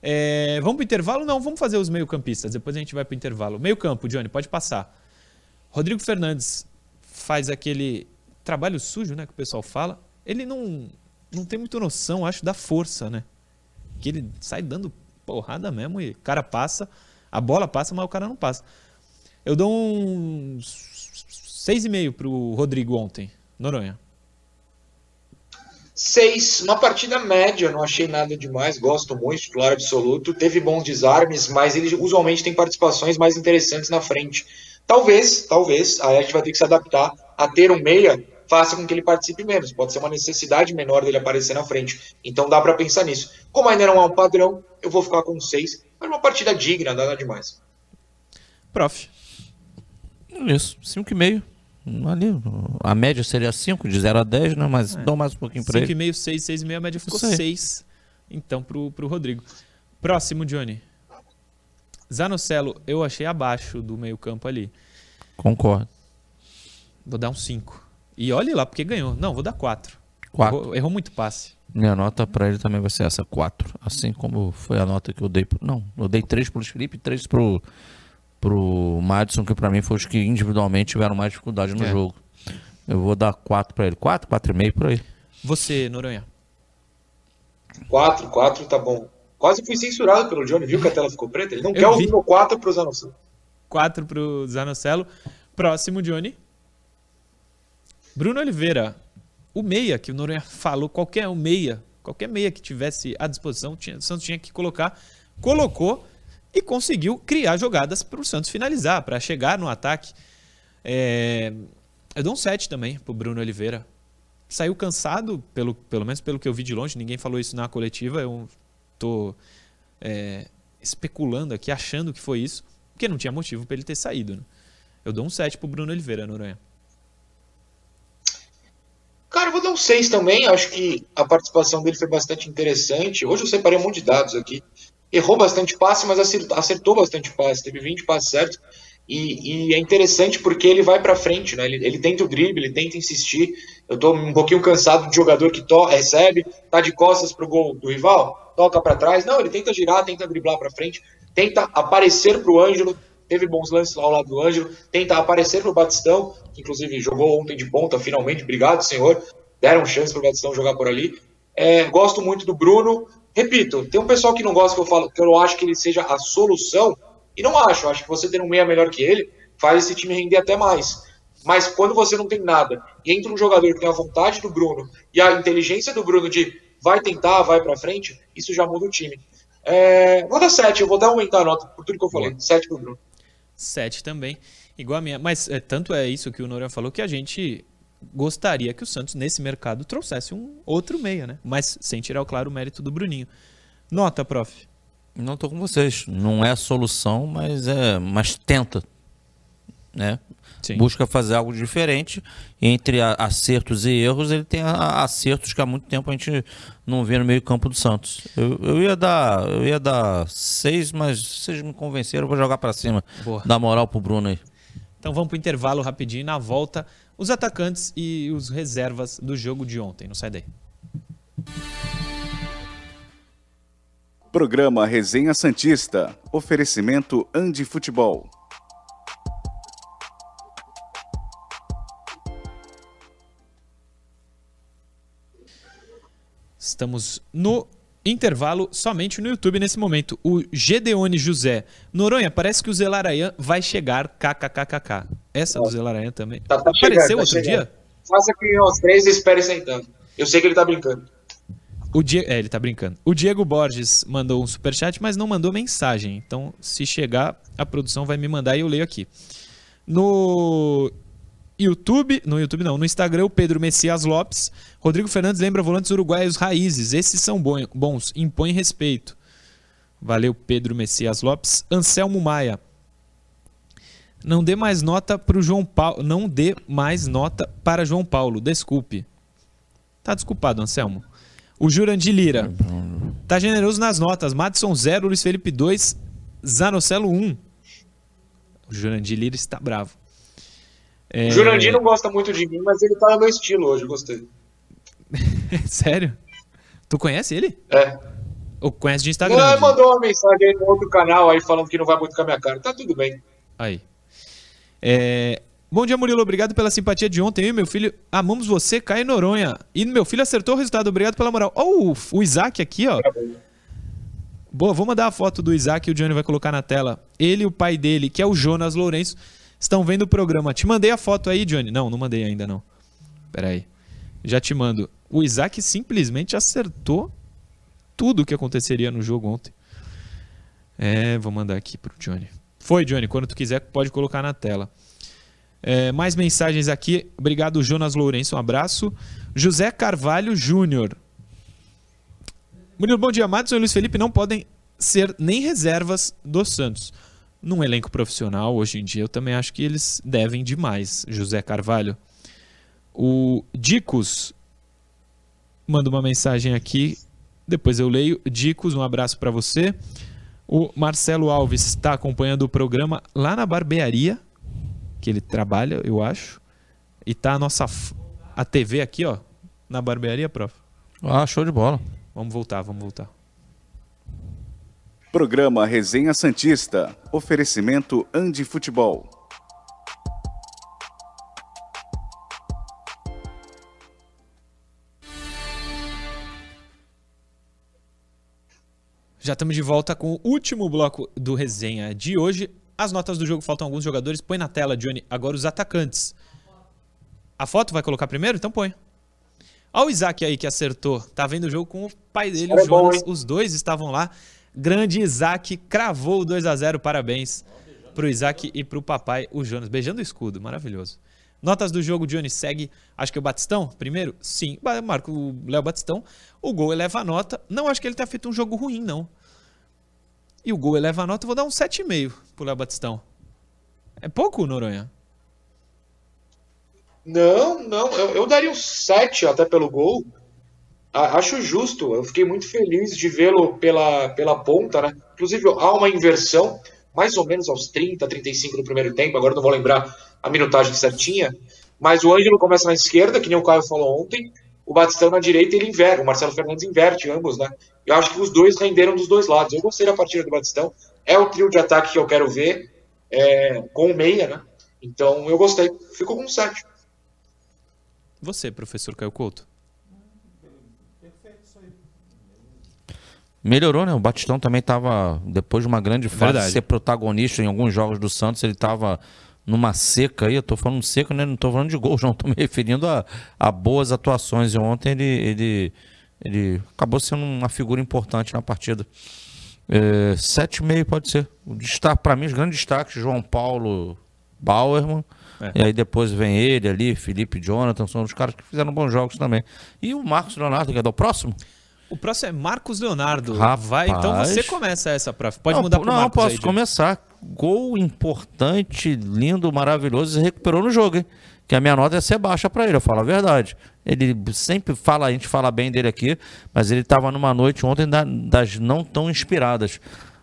É, vamos para o intervalo? Não, vamos fazer os meio-campistas. Depois a gente vai para o intervalo. Meio-campo, Johnny, pode passar. Rodrigo Fernandes faz aquele trabalho sujo, né, que o pessoal fala. Ele não, não tem muita noção, acho, da força, né? Que ele sai dando porrada mesmo e o cara passa, a bola passa, mas o cara não passa. Eu dou um 6,5 pro Rodrigo ontem, Noronha. 6, uma partida média, não achei nada demais, gosto muito, titular absoluto. Teve bons desarmes, mas ele usualmente tem participações mais interessantes na frente. Talvez, talvez, a gente vai ter que se adaptar a ter um meia faça com que ele participe menos. Pode ser uma necessidade menor dele aparecer na frente. Então dá para pensar nisso. Como ainda não há um padrão, eu vou ficar com 6 mas uma partida digna, nada demais. Prof. Isso, 5,5. Ali, a média seria 5, de 0 a 10, né? Mas é. dou mais um pouquinho para ele. 5,5, 6, 6,5, a média ficou 6. Então, pro, pro Rodrigo. Próximo, Johnny. Zanocelo, eu achei abaixo do meio campo ali. Concordo. Vou dar um 5. E olhe lá, porque ganhou. Não, vou dar 4. Errou, errou muito passe. Minha nota para ele também vai ser essa, 4. Assim como foi a nota que eu dei. Pro... Não, eu dei 3 pro Luiz Felipe e 3 pro, pro Madison, que para mim foi os que individualmente tiveram mais dificuldade no É. jogo. Eu vou dar 4 para ele. 4, 4,5 por aí. Você, Noronha. Quatro, quatro tá bom. Quase fui censurado pelo Johnny, viu que a tela ficou preta? Ele não Eu quer vi. ouvir meu 4 pro Zanocelo. 4 pro Zanocelo. Próximo, Johnny. Bruno Oliveira. O meia que o Noronha falou, qualquer um meia, qualquer meia que tivesse à disposição, tinha, o Santos tinha que colocar, colocou e conseguiu criar jogadas para o Santos finalizar, para chegar no ataque. É, eu dou um 7 também pro Bruno Oliveira. Saiu cansado, pelo, pelo menos pelo que eu vi de longe, ninguém falou isso na coletiva, eu tô é, especulando aqui, achando que foi isso, porque não tinha motivo para ele ter saído. Né? Eu dou um 7 pro Bruno Oliveira, Noronha. Cara, eu vou dar um 6 também. Acho que a participação dele foi bastante interessante. Hoje eu separei um monte de dados aqui. Errou bastante passe, mas acertou bastante passe. Teve 20 passes certos. E, e, é interessante porque ele vai para frente, né? Ele, ele, tenta o drible, ele tenta insistir. Eu tô um pouquinho cansado de jogador que to recebe, tá de costas pro gol do rival, toca para trás. Não, ele tenta girar, tenta driblar para frente, tenta aparecer pro Ângelo. Teve bons lances lá ao lado do Ângelo, tenta aparecer pro Batistão, que inclusive jogou ontem de ponta, finalmente. Obrigado, senhor. Deram chance pro Batistão jogar por ali. É, gosto muito do Bruno. Repito, tem um pessoal que não gosta que eu falo, que eu não acho que ele seja a solução e não acho, acho que você ter um meia melhor que ele faz esse time render até mais. Mas quando você não tem nada e entra um jogador que tem a vontade do Bruno e a inteligência do Bruno de vai tentar, vai para frente, isso já muda o time. É, vou dar 7, eu vou dar aumentar a nota por tudo que eu falei. 7 pro Bruno. 7 também, igual a minha. Mas é, tanto é isso que o Noran falou que a gente gostaria que o Santos, nesse mercado, trouxesse um outro meia, né? Mas sem tirar, claro, o mérito do Bruninho. Nota, prof. Não estou com vocês. Não é a solução, mas é, mas tenta, né? Sim. Busca fazer algo diferente. Entre acertos e erros, ele tem acertos que há muito tempo a gente não vê no meio campo do Santos. Eu, eu ia dar, eu ia dar seis, mas vocês me convenceram, eu vou jogar para cima. Boa. Dar moral pro Bruno aí. Então vamos pro intervalo rapidinho. Na volta, os atacantes e os reservas do jogo de ontem. Não sai daí. Programa Resenha Santista. Oferecimento Andi Futebol. Estamos no intervalo somente no YouTube nesse momento. O Gedeone José. Noronha, parece que o Zelarayan vai chegar. KKKKK. Essa do Zelarayan também. Tá, tá Apareceu chegando, tá outro chegando. dia? Faça que os três e espere sentando. Eu sei que ele tá brincando. O Die... É, ele tá brincando. O Diego Borges mandou um superchat, mas não mandou mensagem. Então, se chegar, a produção vai me mandar e eu leio aqui. No YouTube, no YouTube não, no Instagram, o Pedro Messias Lopes. Rodrigo Fernandes lembra volantes uruguaios raízes. Esses são bons, impõem respeito. Valeu, Pedro Messias Lopes. Anselmo Maia. Não dê mais nota para o João Paulo. Não dê mais nota para João Paulo. Desculpe. Tá desculpado, Anselmo. O Jurandir Lira. Tá generoso nas notas. Madison 0, Luiz Felipe 2, Zanocelo 1. O Jurandir Lira está bravo. É... O Jurandir não gosta muito de mim, mas ele tá no meu estilo hoje, gostei. Sério? Tu conhece ele? É. Ou conhece de Instagram? Ele mandou uma mensagem aí no outro canal aí falando que não vai muito com a minha cara. Tá tudo bem. Aí. É, Bom dia, Murilo. Obrigado pela simpatia de ontem. Eu e meu filho amamos você, Caio Noronha. E meu filho acertou o resultado. Obrigado pela moral. Ó, oh, o Isaac aqui, ó. Boa, vou mandar a foto do Isaac e o Johnny vai colocar na tela. Ele e o pai dele, que é o Jonas Lourenço, estão vendo o programa. Te mandei a foto aí, Johnny. Não, não mandei ainda não. Pera aí. Já te mando. O Isaac simplesmente acertou tudo o que aconteceria no jogo ontem. É, vou mandar aqui pro Johnny. Foi, Johnny. Quando tu quiser, pode colocar na tela. É, mais mensagens aqui. Obrigado, Jonas Lourenço. Um abraço. José Carvalho Júnior. Murilo, bom dia. Madison e Luiz Felipe não podem ser nem reservas do Santos. Num elenco profissional, hoje em dia, eu também acho que eles devem demais, José Carvalho. O Dicos manda uma mensagem aqui, depois eu leio. Dicos, um abraço para você. O Marcelo Alves está acompanhando o programa lá na barbearia que ele trabalha, eu acho. E tá a nossa a TV aqui, ó, na barbearia, prof. Ah, show de bola. Vamos voltar, vamos voltar. Programa Resenha Santista. Oferecimento Andi Futebol. Já estamos de volta com o último bloco do resenha de hoje. As notas do jogo faltam alguns jogadores. Põe na tela, Johnny. Agora os atacantes. A foto vai colocar primeiro? Então põe. Olha o Isaac aí que acertou. Tá vendo o jogo com o pai dele, o Jonas. Bom, Os dois estavam lá. Grande Isaac cravou o 2 a 0 Parabéns pro Isaac e pro papai, o Jonas. Beijando o escudo. Maravilhoso. Notas do jogo, Johnny segue. Acho que é o Batistão, primeiro? Sim. Marco o Léo Batistão. O gol eleva a nota. Não acho que ele tenha feito um jogo ruim, não. e o gol eleva a nota, vou dar um 7,5 pro Léo Batistão. É pouco, Noronha? Não, não, eu, eu daria um 7 até pelo gol. Acho justo, eu fiquei muito feliz de vê-lo pela, pela ponta, né? Inclusive, há uma inversão, mais ou menos aos 30, 35 do primeiro tempo, agora não vou lembrar a minutagem certinha, mas o Ângelo começa na esquerda, que nem o Caio falou ontem, o Batistão na direita ele inverte, o Marcelo Fernandes inverte ambos, né? Eu acho que os dois renderam dos dois lados. Eu gostei da partida do Batistão, é o trio de ataque que eu quero ver, é, com o meia, né? Então eu gostei, ficou com um 7. Você, professor Caio Couto. Melhorou, né? O Batistão também estava, depois de uma grande fase, Verdade. ser protagonista em alguns jogos do Santos, ele estava numa seca aí. Eu tô falando seca, né? Não tô falando de gols, não. Tô me referindo a, a boas atuações. E ontem ele, ele, ele acabou sendo uma figura importante na partida. É, sete e meio pode ser. O destaque, para mim, os grandes destaques, João Paulo Bauerman. É. E aí depois vem ele ali, Felipe Jonathan, são os caras que fizeram bons jogos também. E o Marcos Leonardo, que é do próximo. O próximo é Marcos Leonardo. Rapaz. Vai, então você começa essa pra. Pode não, mudar pro Não, Marcos posso aí, começar. Gol importante, lindo, maravilhoso, e recuperou no jogo, hein? Que a minha nota ia ser baixa pra ele, eu falo a verdade. Ele sempre fala, a gente fala bem dele aqui, mas ele tava numa noite ontem da- das não tão inspiradas.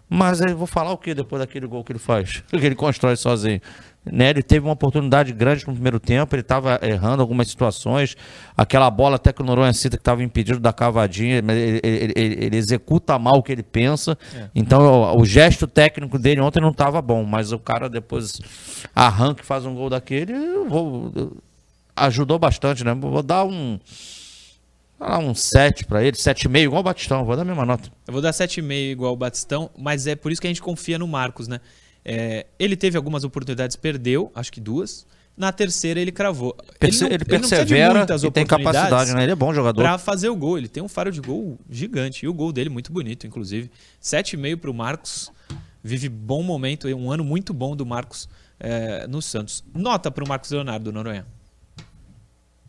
Mas eu vou falar o que depois daquele gol que ele faz? Que ele constrói sozinho. Né? Ele teve uma oportunidade grande no primeiro tempo, ele estava errando algumas situações. Aquela bola até que o Noronha cita que estava impedido da cavadinha, ele, ele- ele- ele executa mal o que ele pensa. É. Então o, o gesto técnico dele ontem não estava bom, mas o cara depois arranca e faz um gol daquele, vou, ajudou bastante, né? Vou dar um. um 7 para ele, 7,5, igual o Batistão, vou dar a mesma nota. Eu vou dar 7,5 igual o Batistão, mas é por isso que a gente confia no Marcos, né? É, ele teve algumas oportunidades, perdeu, acho que duas. Na terceira ele cravou. Perse- não- ele não de persevera muitas e tem oportunidades capacidade, né? Ele é bom jogador. Pra fazer o gol. Ele tem um faro de gol gigante. E o gol dele muito bonito, inclusive. 7,5 pro Marcos. Vive bom momento, um ano muito bom do Marcos é, no Santos. Nota pro Marcos Leonardo, Noronha.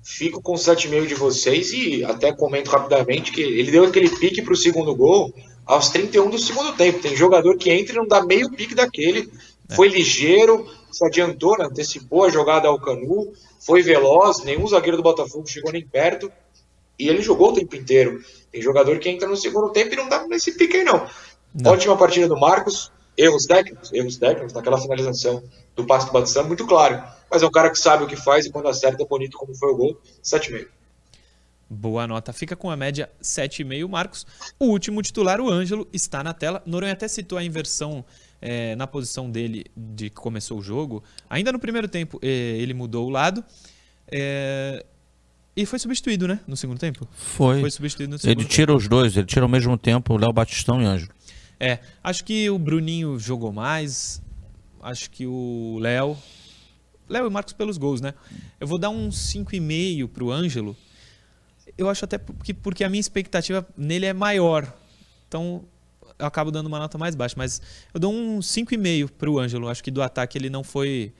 Fico com o 7,5 de vocês e até comento rapidamente que ele deu aquele pique para o segundo gol aos 31 do segundo tempo. Tem jogador que entra e não dá meio pique daquele. Foi ligeiro, se adiantou, né? antecipou a jogada ao Canu, foi veloz, nenhum zagueiro do Botafogo chegou nem perto. E ele jogou o tempo inteiro. Tem jogador que entra no segundo tempo e não dá nesse pique aí, não. Ótima partida do Marcos. Erros técnicos, erros técnicos naquela finalização do passe do Batistão, muito claro. Mas é um cara que sabe o que faz e quando acerta é bonito como foi o gol. 7,5. Boa nota. Fica com a média 7,5, Marcos. O último titular, o Ângelo, está na tela. Noronha até citou a inversão é, na posição dele de que começou o jogo. Ainda no primeiro tempo, é, ele mudou o lado. é, e foi substituído, né? No segundo tempo? Foi. Foi substituído no segundo Ele tira os dois, ele tira ao mesmo tempo o Léo Batistão e Ângelo. É, acho que o Bruninho jogou mais. Acho que o Léo. Léo e Marcos pelos gols, né? Eu vou dar um 5,5 pro Ângelo. Eu acho até porque, porque a minha expectativa nele é maior. Então eu acabo dando uma nota mais baixa. Mas eu dou um 5,5 pro Ângelo. Acho que do ataque ele não foi.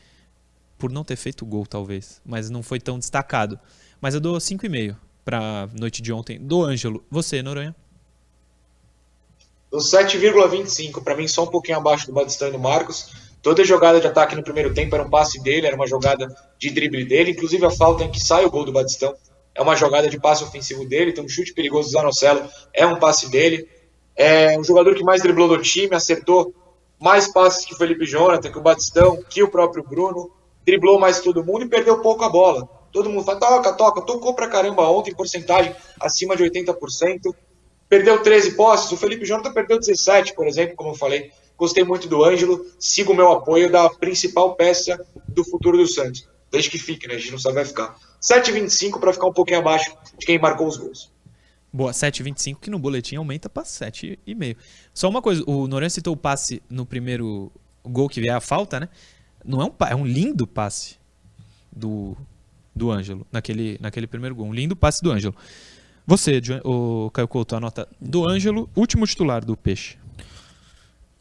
Por não ter feito gol, talvez. Mas não foi tão destacado. Mas eu dou 5,5 pra noite de ontem do Ângelo. Você, Noronha? O 7,25, para mim, só um pouquinho abaixo do Batistão e do Marcos. Toda jogada de ataque no primeiro tempo era um passe dele, era uma jogada de drible dele. Inclusive a falta em que sai o gol do Batistão é uma jogada de passe ofensivo dele. Então, um chute perigoso do Zanocelo é um passe dele. É um jogador que mais driblou do time, acertou mais passes que o Felipe Jonathan, que o Batistão, que o próprio Bruno. Driblou mais todo mundo e perdeu pouco a bola. Todo mundo fala, toca, toca, tocou pra caramba ontem, porcentagem acima de 80% perdeu 13 posses, o Felipe Jonathan perdeu 17, por exemplo, como eu falei. Gostei muito do Ângelo, sigo o meu apoio da principal peça do futuro do Santos. Desde que fique, né? A gente não sabe vai ficar. 7,25 para ficar um pouquinho abaixo de quem marcou os gols. Boa, 7,25, que no boletim aumenta para 7,5. Só uma coisa, o Noronha citou o passe no primeiro gol que vier a falta, né? Não é um é um lindo passe do, do Ângelo, naquele, naquele primeiro gol. Um lindo passe do Ângelo. Você, o Caio Couto, a nota do Ângelo, último titular do Peixe.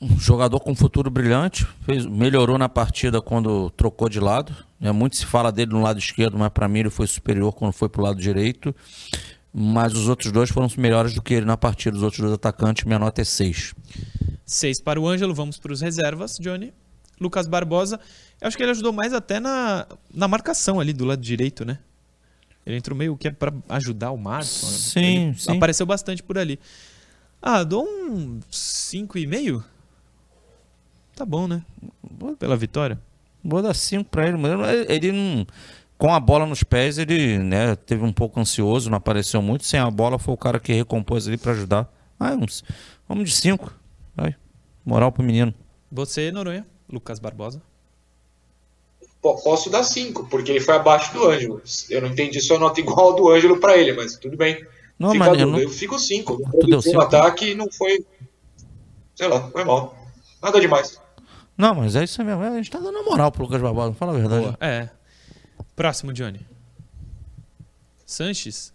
Um jogador com futuro brilhante, fez, melhorou na partida quando trocou de lado. Né? Muito se fala dele no lado esquerdo, mas para mim ele foi superior quando foi pro lado direito. Mas os outros dois foram melhores do que ele na partida. Os outros dois atacantes, minha nota é 6. Seis para o Ângelo, vamos para os reservas, Johnny. Lucas Barbosa, eu acho que ele ajudou mais até na, na marcação ali do lado direito, né? Ele entrou meio que para ajudar o Madison. Sim, ele sim. Apareceu bastante por ali. Ah, dou um 5,5? Tá bom, né? Pela vitória. Vou dar 5 para ele, mas ele não. Com a bola nos pés, ele né, teve um pouco ansioso, não apareceu muito. Sem a bola, foi o cara que recompôs ali para ajudar. Ah, uns, vamos de 5. Vai. Moral pro menino. Você, Noronha? Lucas Barbosa? Pô, Posso dar 5, porque ele foi abaixo do Ângelo. Eu não entendi sua nota igual ao do Ângelo pra ele, mas tudo bem. Não, Fica mas eu não- Eu fico 5. Tu deu O cinco? ataque não foi. Sei lá, foi mal. Nada demais. Não, mas é isso mesmo. A gente tá dando moral pro Lucas Barbosa, fala a verdade. Boa. É. Próximo, Johnny. Sanches.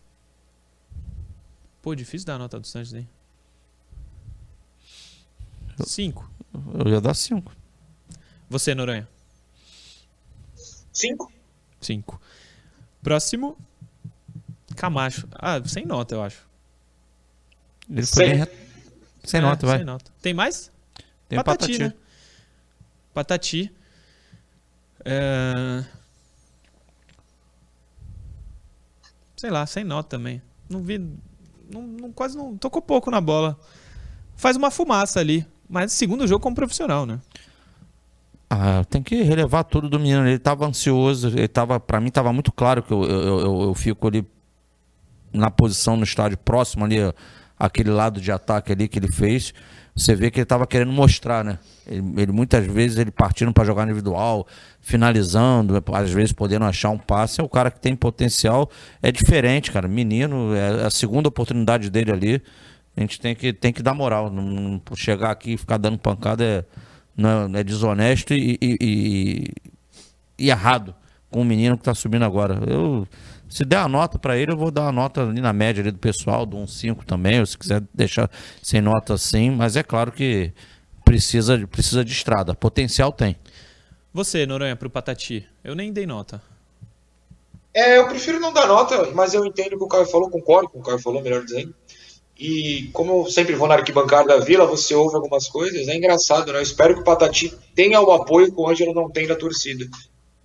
Pô, difícil dar a nota do Sanches, hein? 5. Eu ia dar 5. Você, Noronha? 5. 5. Próximo. Camacho. Ah, sem nota, eu acho. Ele foi bem re- Sem É, nota, vai. Sem nota. Tem mais? Tem o Patati, Patati. É... Sei lá, sem nota também. Não vi. Não, não- quase não. Tocou pouco na bola. Faz uma fumaça ali. Mas segundo jogo como profissional, né? Ah, tem que relevar tudo do menino. Ele tava ansioso, ele tava, para mim tava muito claro que eu, eu, eu, eu fico ali na posição no estádio próximo ali, aquele lado de ataque ali que ele fez. Você vê que ele tava querendo mostrar, né? Ele, ele muitas vezes ele partindo para jogar individual, finalizando, às vezes podendo achar um passe. É o cara que tem potencial, é diferente, cara. Menino, é a segunda oportunidade dele ali. A gente tem que, tem que dar moral. Não, chegar aqui e ficar dando pancada é, não, é desonesto e, e, e- e errado com o menino que está subindo agora. Eu, se der a nota para ele, eu vou dar a nota ali na média ali do pessoal, do 1,5 também, ou se quiser deixar sem nota sim, mas é claro que precisa, precisa de estrada. Potencial tem. Você, Noronha, pro Patati. Eu nem dei nota. É, eu prefiro não dar nota, mas eu entendo o que o Caio falou, concordo com o que o Caio falou, melhor dizendo. E como eu sempre vou na arquibancada da Vila, você ouve algumas coisas, é engraçado, né? Eu espero que o Patati tenha o apoio que o Ângelo não tem da torcida.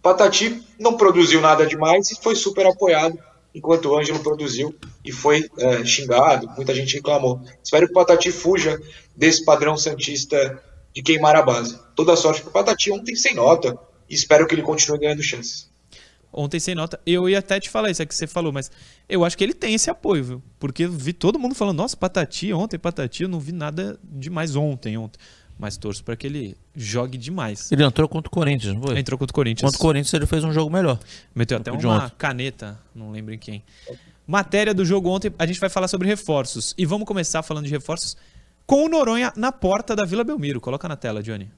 Patati não produziu nada demais e foi super apoiado, enquanto o Ângelo produziu e foi é, xingado, muita gente reclamou. Espero que o Patati fuja desse padrão santista de queimar a base. Toda sorte pro Patati ontem sem nota e espero que ele continue ganhando chances. Ontem sem nota. Eu ia até te falar isso, é que você falou, mas eu acho que ele tem esse apoio, viu? Porque vi todo mundo falando, nossa, Patati, ontem, Patati, eu não vi nada demais ontem, ontem. Mas torço para que ele jogue demais. Ele entrou contra o Corinthians, não foi? Entrou contra o Corinthians. Contra o Corinthians ele fez um jogo melhor. Meteu até uma caneta, não lembro em quem. Matéria do jogo ontem, a gente vai falar sobre reforços. E vamos começar falando de reforços com o Noronha na porta da Vila Belmiro. Coloca na tela, Johnny.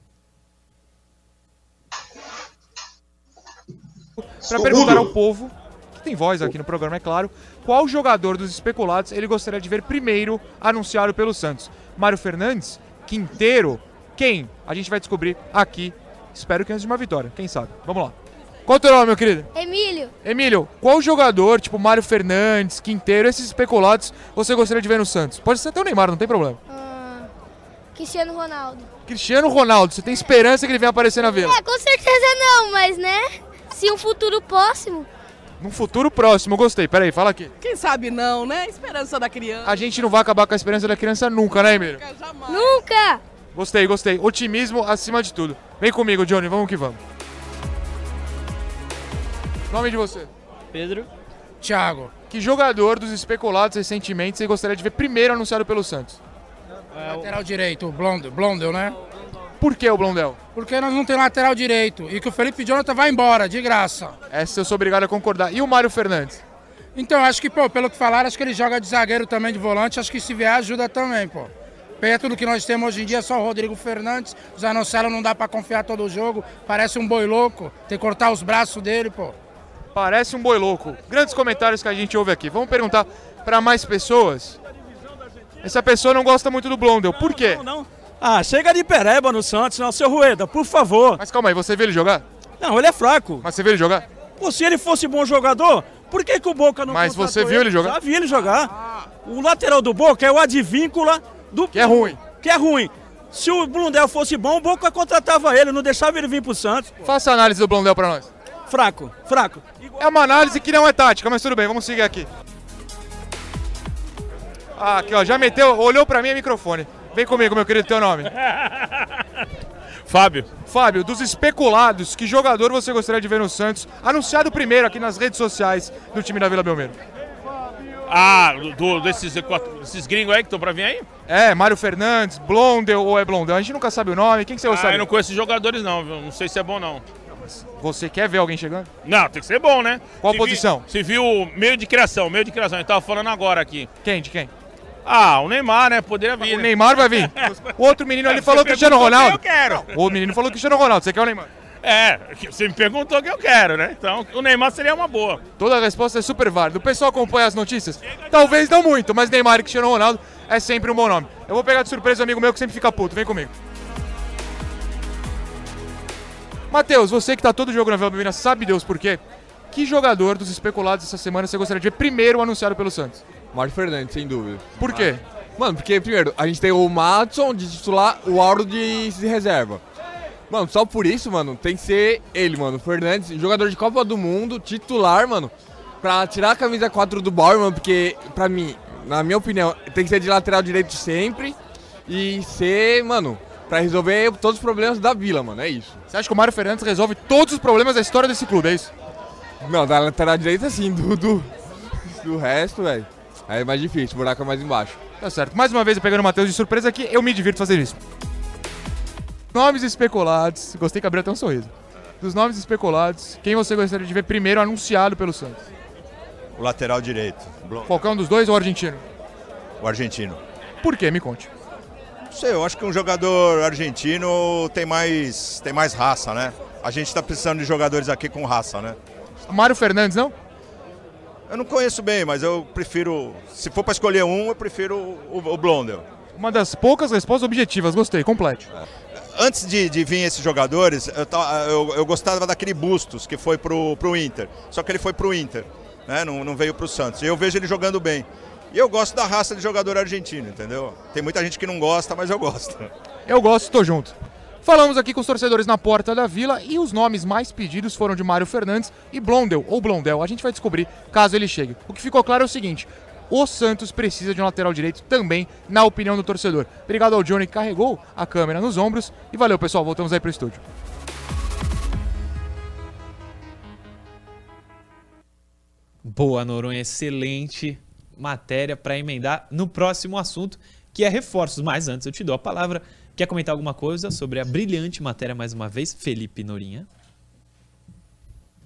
Para perguntar ao povo, que tem voz aqui no programa, é claro, qual jogador dos especulados ele gostaria de ver primeiro anunciado pelo Santos? Mário Fernandes? Quinteiro? Quem? A gente vai descobrir aqui. Espero que antes de uma vitória, quem sabe. Vamos lá. Qual o teu nome, meu querido? Emílio, Emílio, qual jogador, tipo Mário Fernandes, Quinteiro, esses especulados, você gostaria de ver no Santos? Pode ser até o Neymar, não tem problema. ah, Cristiano Ronaldo. Cristiano Ronaldo, você tem esperança que ele venha aparecer na Vila? É, com certeza não, mas né? Se um futuro próximo. Num futuro próximo, eu gostei. Peraí, fala aqui. Quem sabe não, né? Esperança da criança. A gente não vai acabar com a esperança da criança nunca, né, Emílio? Nunca! Gostei, gostei. Otimismo acima de tudo. Vem comigo, Johnny, vamos que vamos. Nome de você? Pedro. Thiago. Que jogador dos especulados recentemente você gostaria de ver primeiro anunciado pelo Santos? Lateral direito, o Blondel, Blondel, né? Por que o Blondel? Porque nós não temos lateral direito e que o Felipe Jonathan vai embora, de graça. Essa eu sou obrigado a concordar. E o Mário Fernandes? Então, acho que, pô, pelo que falaram, acho que ele joga de zagueiro também, de volante, acho que se vier ajuda também, pô. Perto do que nós temos hoje em dia, só o Rodrigo Fernandes, o Zanocelo não dá pra confiar todo o jogo, parece um boi louco, tem que cortar os braços dele, pô. Parece um boi louco. Grandes comentários que a gente ouve aqui. Vamos perguntar para mais pessoas. Essa pessoa não gosta muito do Blondel. Por quê? Não, não. Ah, chega de pereba no Santos, não, seu Rueda, por favor. Mas calma aí, você viu ele jogar? Não, ele é fraco. Mas você viu ele jogar? Pô, se ele fosse bom jogador, por que, que o Boca não Mas você viu ele jogar? Já vi ele jogar. O lateral do Boca é o Advíncula do Que é ruim. Que é ruim. Se o Blundell fosse bom, o Boca contratava ele, não deixava ele vir pro Santos. Faça a análise do Blondel pra nós. Fraco, fraco. É uma análise que não é tática, mas tudo bem, vamos seguir aqui. Ah, aqui ó, já meteu, olhou pra mim é microfone. Vem comigo, meu querido, teu nome. Fábio. Fábio, dos especulados, que jogador você gostaria de ver no Santos? Anunciado primeiro aqui nas redes sociais do time da Vila Belmiro. Ah, do, desses, desses gringos aí que estão pra vir aí? É, Mário Fernandes, Blondel ou é Blondel? A gente nunca sabe o nome. Quem que você Ah, gostaria? eu não conheço jogadores não, viu? não sei se é bom não. Você quer ver alguém chegando? Não, tem que ser bom, né? Qual Se posição? Vi, se viu meio de criação, meio de criação, a gente tava falando agora aqui. Quem, de quem? Ah, o Neymar, né? Poderia vir. O né? Neymar vai vir. O outro menino ali falou Cristiano Ronaldo. Eu quero. O menino falou Cristiano Ronaldo. Você quer o Neymar? É, você me perguntou o que eu quero, né? Então, o Neymar seria uma boa. Toda a resposta é super válida. O pessoal acompanha as notícias? Talvez não muito, mas Neymar e Cristiano Ronaldo é sempre um bom nome. Eu vou pegar de surpresa um amigo meu que sempre fica puto. Vem comigo. Matheus, você que tá todo jogo na Vila Belmiro, sabe Deus por quê? Que jogador dos especulados essa semana você gostaria de ver primeiro anunciado pelo Santos? Mário Fernandes, sem dúvida. Por quê? Mano, porque primeiro, a gente tem o Madison de titular, o Auro de reserva. Mano, só por isso, mano, tem que ser ele, mano. O Fernandes, jogador de Copa do Mundo, titular, mano. Pra tirar a camisa 4 do Bauer, mano, porque, pra mim, na minha opinião, tem que ser de lateral direito sempre. E ser, mano, pra resolver todos os problemas da vila, mano. É isso. Você acha que o Mário Fernandes resolve todos os problemas da história desse clube, é isso? Não, da lateral direita sim, do, do, do resto, velho. Aí é mais difícil, o buraco é mais embaixo. Tá certo. Mais uma vez pegando o Matheus de surpresa aqui, eu me divirto fazer isso. Nomes especulados. Gostei que abriu até um sorriso. Dos nomes especulados, quem você gostaria de ver primeiro anunciado pelo Santos? O lateral direito. Qualquer um dos dois ou o argentino? O argentino. Por quê? Me conte. Não sei, eu acho que um jogador argentino tem mais, tem mais raça, né? A gente tá precisando de jogadores aqui com raça, né? Mário Fernandes, não? Eu não conheço bem, mas eu prefiro. Se for para escolher um, eu prefiro o, o Blondel. Uma das poucas respostas objetivas, gostei, complete. Antes de, de vir esses jogadores, eu, eu- eu gostava daquele Bustos, que foi pro, pro Inter. Só que ele foi pro Inter, né? não, não veio pro Santos. E eu vejo ele jogando bem. E eu gosto da raça de jogador argentino, entendeu? Tem muita gente que não gosta, mas eu gosto. Eu gosto, tô junto. Falamos aqui com os torcedores na porta da vila e os nomes mais pedidos foram de Mário Fernandes e Blondel, ou Blondel. A gente vai descobrir caso ele chegue. O que ficou claro é o seguinte: o Santos precisa de um lateral direito também, na opinião do torcedor. Obrigado ao Johnny que carregou a câmera nos ombros. E valeu, pessoal. Voltamos aí pro estúdio. Boa, Noronha. Excelente matéria para emendar no próximo assunto, que é reforços. Mas antes eu te dou a palavra. Quer comentar alguma coisa sobre a brilhante matéria mais uma vez, Felipe Norinha?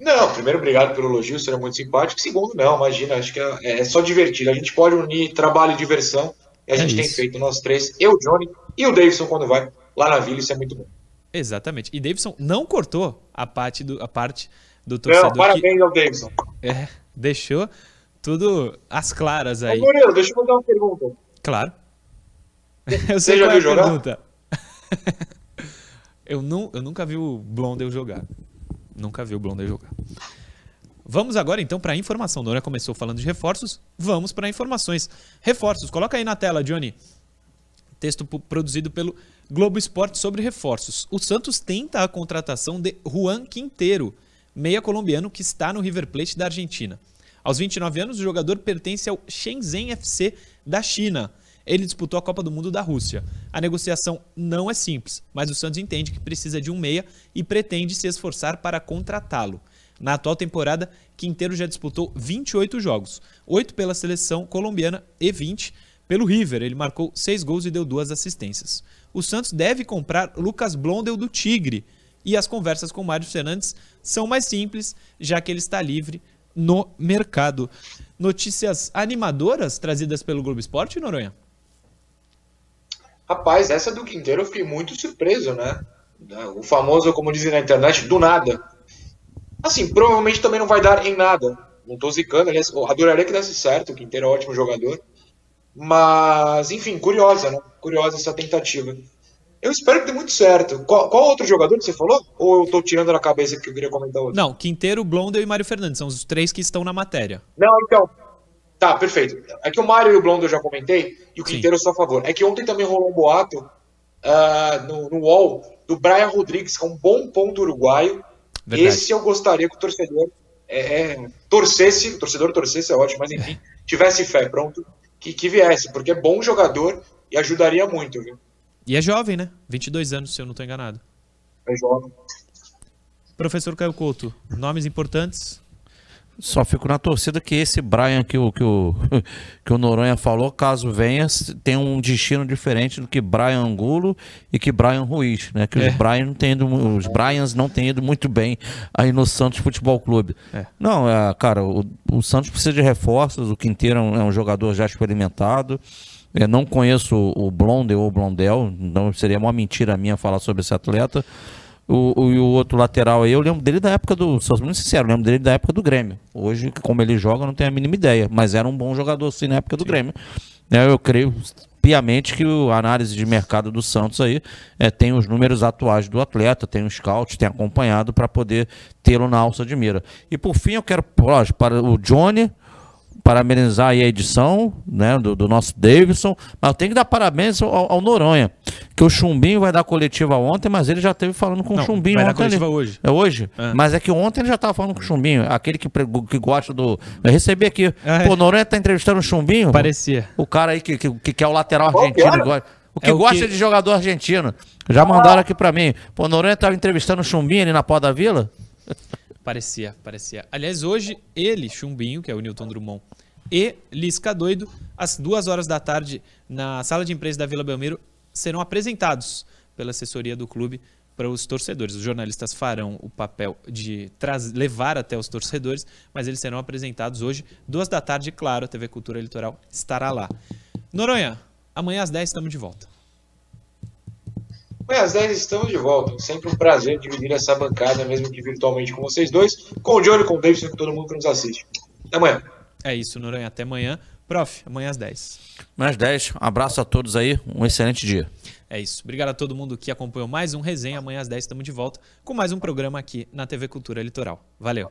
Não, primeiro, obrigado pelo elogio, será muito simpático. Segundo, não, imagina, acho que é, é só divertido. A gente pode unir trabalho e diversão. E a É gente tem isso. feito nós três, eu, Johnny e o Davidson quando vai lá na vila, isso é muito bom. Exatamente. E Davidson não cortou a parte do, a parte do torcedor. Não, parabéns ao Davidson. Que, é, deixou tudo às claras Ô, aí. Murilo, deixa eu fazer uma pergunta. Claro. Eu Você sei já qual é viu jogar? pergunta. eu, eu nunca vi o Blondel jogar. Nunca vi o Blondel jogar. Vamos agora então para a informação. Nora começou falando de reforços, vamos para informações. Reforços, coloca aí na tela, Johnny. Texto produzido pelo Globo Esporte sobre reforços. O Santos tenta a contratação de Juan Quinteiro, meia colombiano que está no River Plate da Argentina. Aos 29 anos, o jogador pertence ao Shenzhen FC da China. Ele disputou a Copa do Mundo da Rússia. A negociação não é simples, mas o Santos entende que precisa de um meia e pretende se esforçar para contratá-lo. Na atual temporada, Quinteiro já disputou 28 jogos, 8 pela seleção colombiana e 20 pelo River. Ele marcou 6 gols e deu duas assistências. O Santos deve comprar Lucas Blondel do Tigre e as conversas com Mário Fernandes são mais simples, já que ele está livre no mercado. Notícias animadoras trazidas pelo Globo Esporte, Noronha? Rapaz, essa do Quinteiro eu fiquei muito surpreso, né? O famoso, como dizem na internet, do nada. Assim, provavelmente também não vai dar em nada. Não tô zicando, aliás, eu adoraria que desse certo, o Quinteiro é um ótimo jogador. Mas, enfim, curiosa, né? Curiosa essa tentativa. Eu espero que dê muito certo. Qual, qual outro jogador que você falou? Ou eu tô tirando da cabeça que eu queria comentar outro? Não, Quinteiro, Blondel e Mário Fernandes são os três que estão na matéria. Não, então. Tá, perfeito. É que o Mário e o Blondo eu já comentei, e o Quinteiro eu sou a favor. É que ontem também rolou um boato uh, no, no UOL do Brian Rodrigues, que é um bom ponto uruguaio. Verdade. Esse eu gostaria que o torcedor é, é, torcesse, o torcedor torcesse é ótimo, mas enfim, tivesse fé, pronto, que, que viesse, porque é bom jogador e ajudaria muito, viu? E é jovem, né? 22 anos, se eu não estou enganado. É jovem. Professor Caio Couto, nomes importantes só fico na torcida que esse Brian que o, que o, que o Noronha falou, caso venha, tem um destino diferente do que Brian Angulo e que Brian Ruiz, né? Que é. os, Brian não tem ido, os Bryans não têm ido muito bem aí no Santos Futebol Clube. É. Não, é, cara, o, o, Santos precisa de reforços, o Quinteiro é um, é um jogador já experimentado. Eu não conheço o Blondel ou Blondel, não seria uma mentira minha falar sobre esse atleta. O, o, o, outro lateral aí, eu lembro dele da época do. Sou muito sincero, eu lembro dele da época do Grêmio. Hoje, como ele joga, eu não tenho a mínima ideia. Mas era um bom jogador sim na época do sim. Grêmio. É, eu creio piamente que a análise de mercado do Santos aí é, tem os números atuais do atleta, tem o scout, tem acompanhado para poder tê-lo na alça de mira. E por fim, eu quero, para o Johnny, parabenizar aí a edição né, do, do nosso Davidson, mas eu tenho que dar parabéns ao, ao, Noronha, que o Chumbinho vai dar coletiva ontem, mas ele já esteve falando com Não, o Chumbinho vai ontem. Dar coletiva ali. hoje. É hoje? É. Mas é que ontem ele já estava falando com o Chumbinho, aquele que, que gosta do... Eu recebi aqui, é. pô, o Noronha está entrevistando o Chumbinho. Parecia. O cara aí que, que, que é o lateral argentino. O que é o gosta que... de jogador argentino. Já mandaram aqui para mim. Pô, o Noronha estava entrevistando o Chumbinho ali na Pó da Vila? Parecia, parecia. Aliás, hoje ele, Chumbinho, que é o Newton Drummond, e Lisca Doido, às duas horas da tarde, na sala de imprensa da Vila Belmiro, serão apresentados pela assessoria do clube para os torcedores. Os jornalistas farão o papel de levar até os torcedores, mas eles serão apresentados hoje, duas da tarde, claro, a TV Cultura Litoral estará lá. Noronha, amanhã às 10 estamos de volta. Amanhã às 10 estamos de volta. Sempre um prazer dividir essa bancada, mesmo que virtualmente com vocês dois, com o Johnny, com o Davidson e com todo mundo que nos assiste. Até amanhã. É isso, Noronha. Até amanhã. Prof, amanhã às 10. Amanhã às 10. Um abraço a todos aí. Um excelente dia. É isso. Obrigado a todo mundo que acompanhou mais um resenha. Amanhã às 10 estamos de volta com mais um programa aqui na TV Cultura Litoral. Valeu.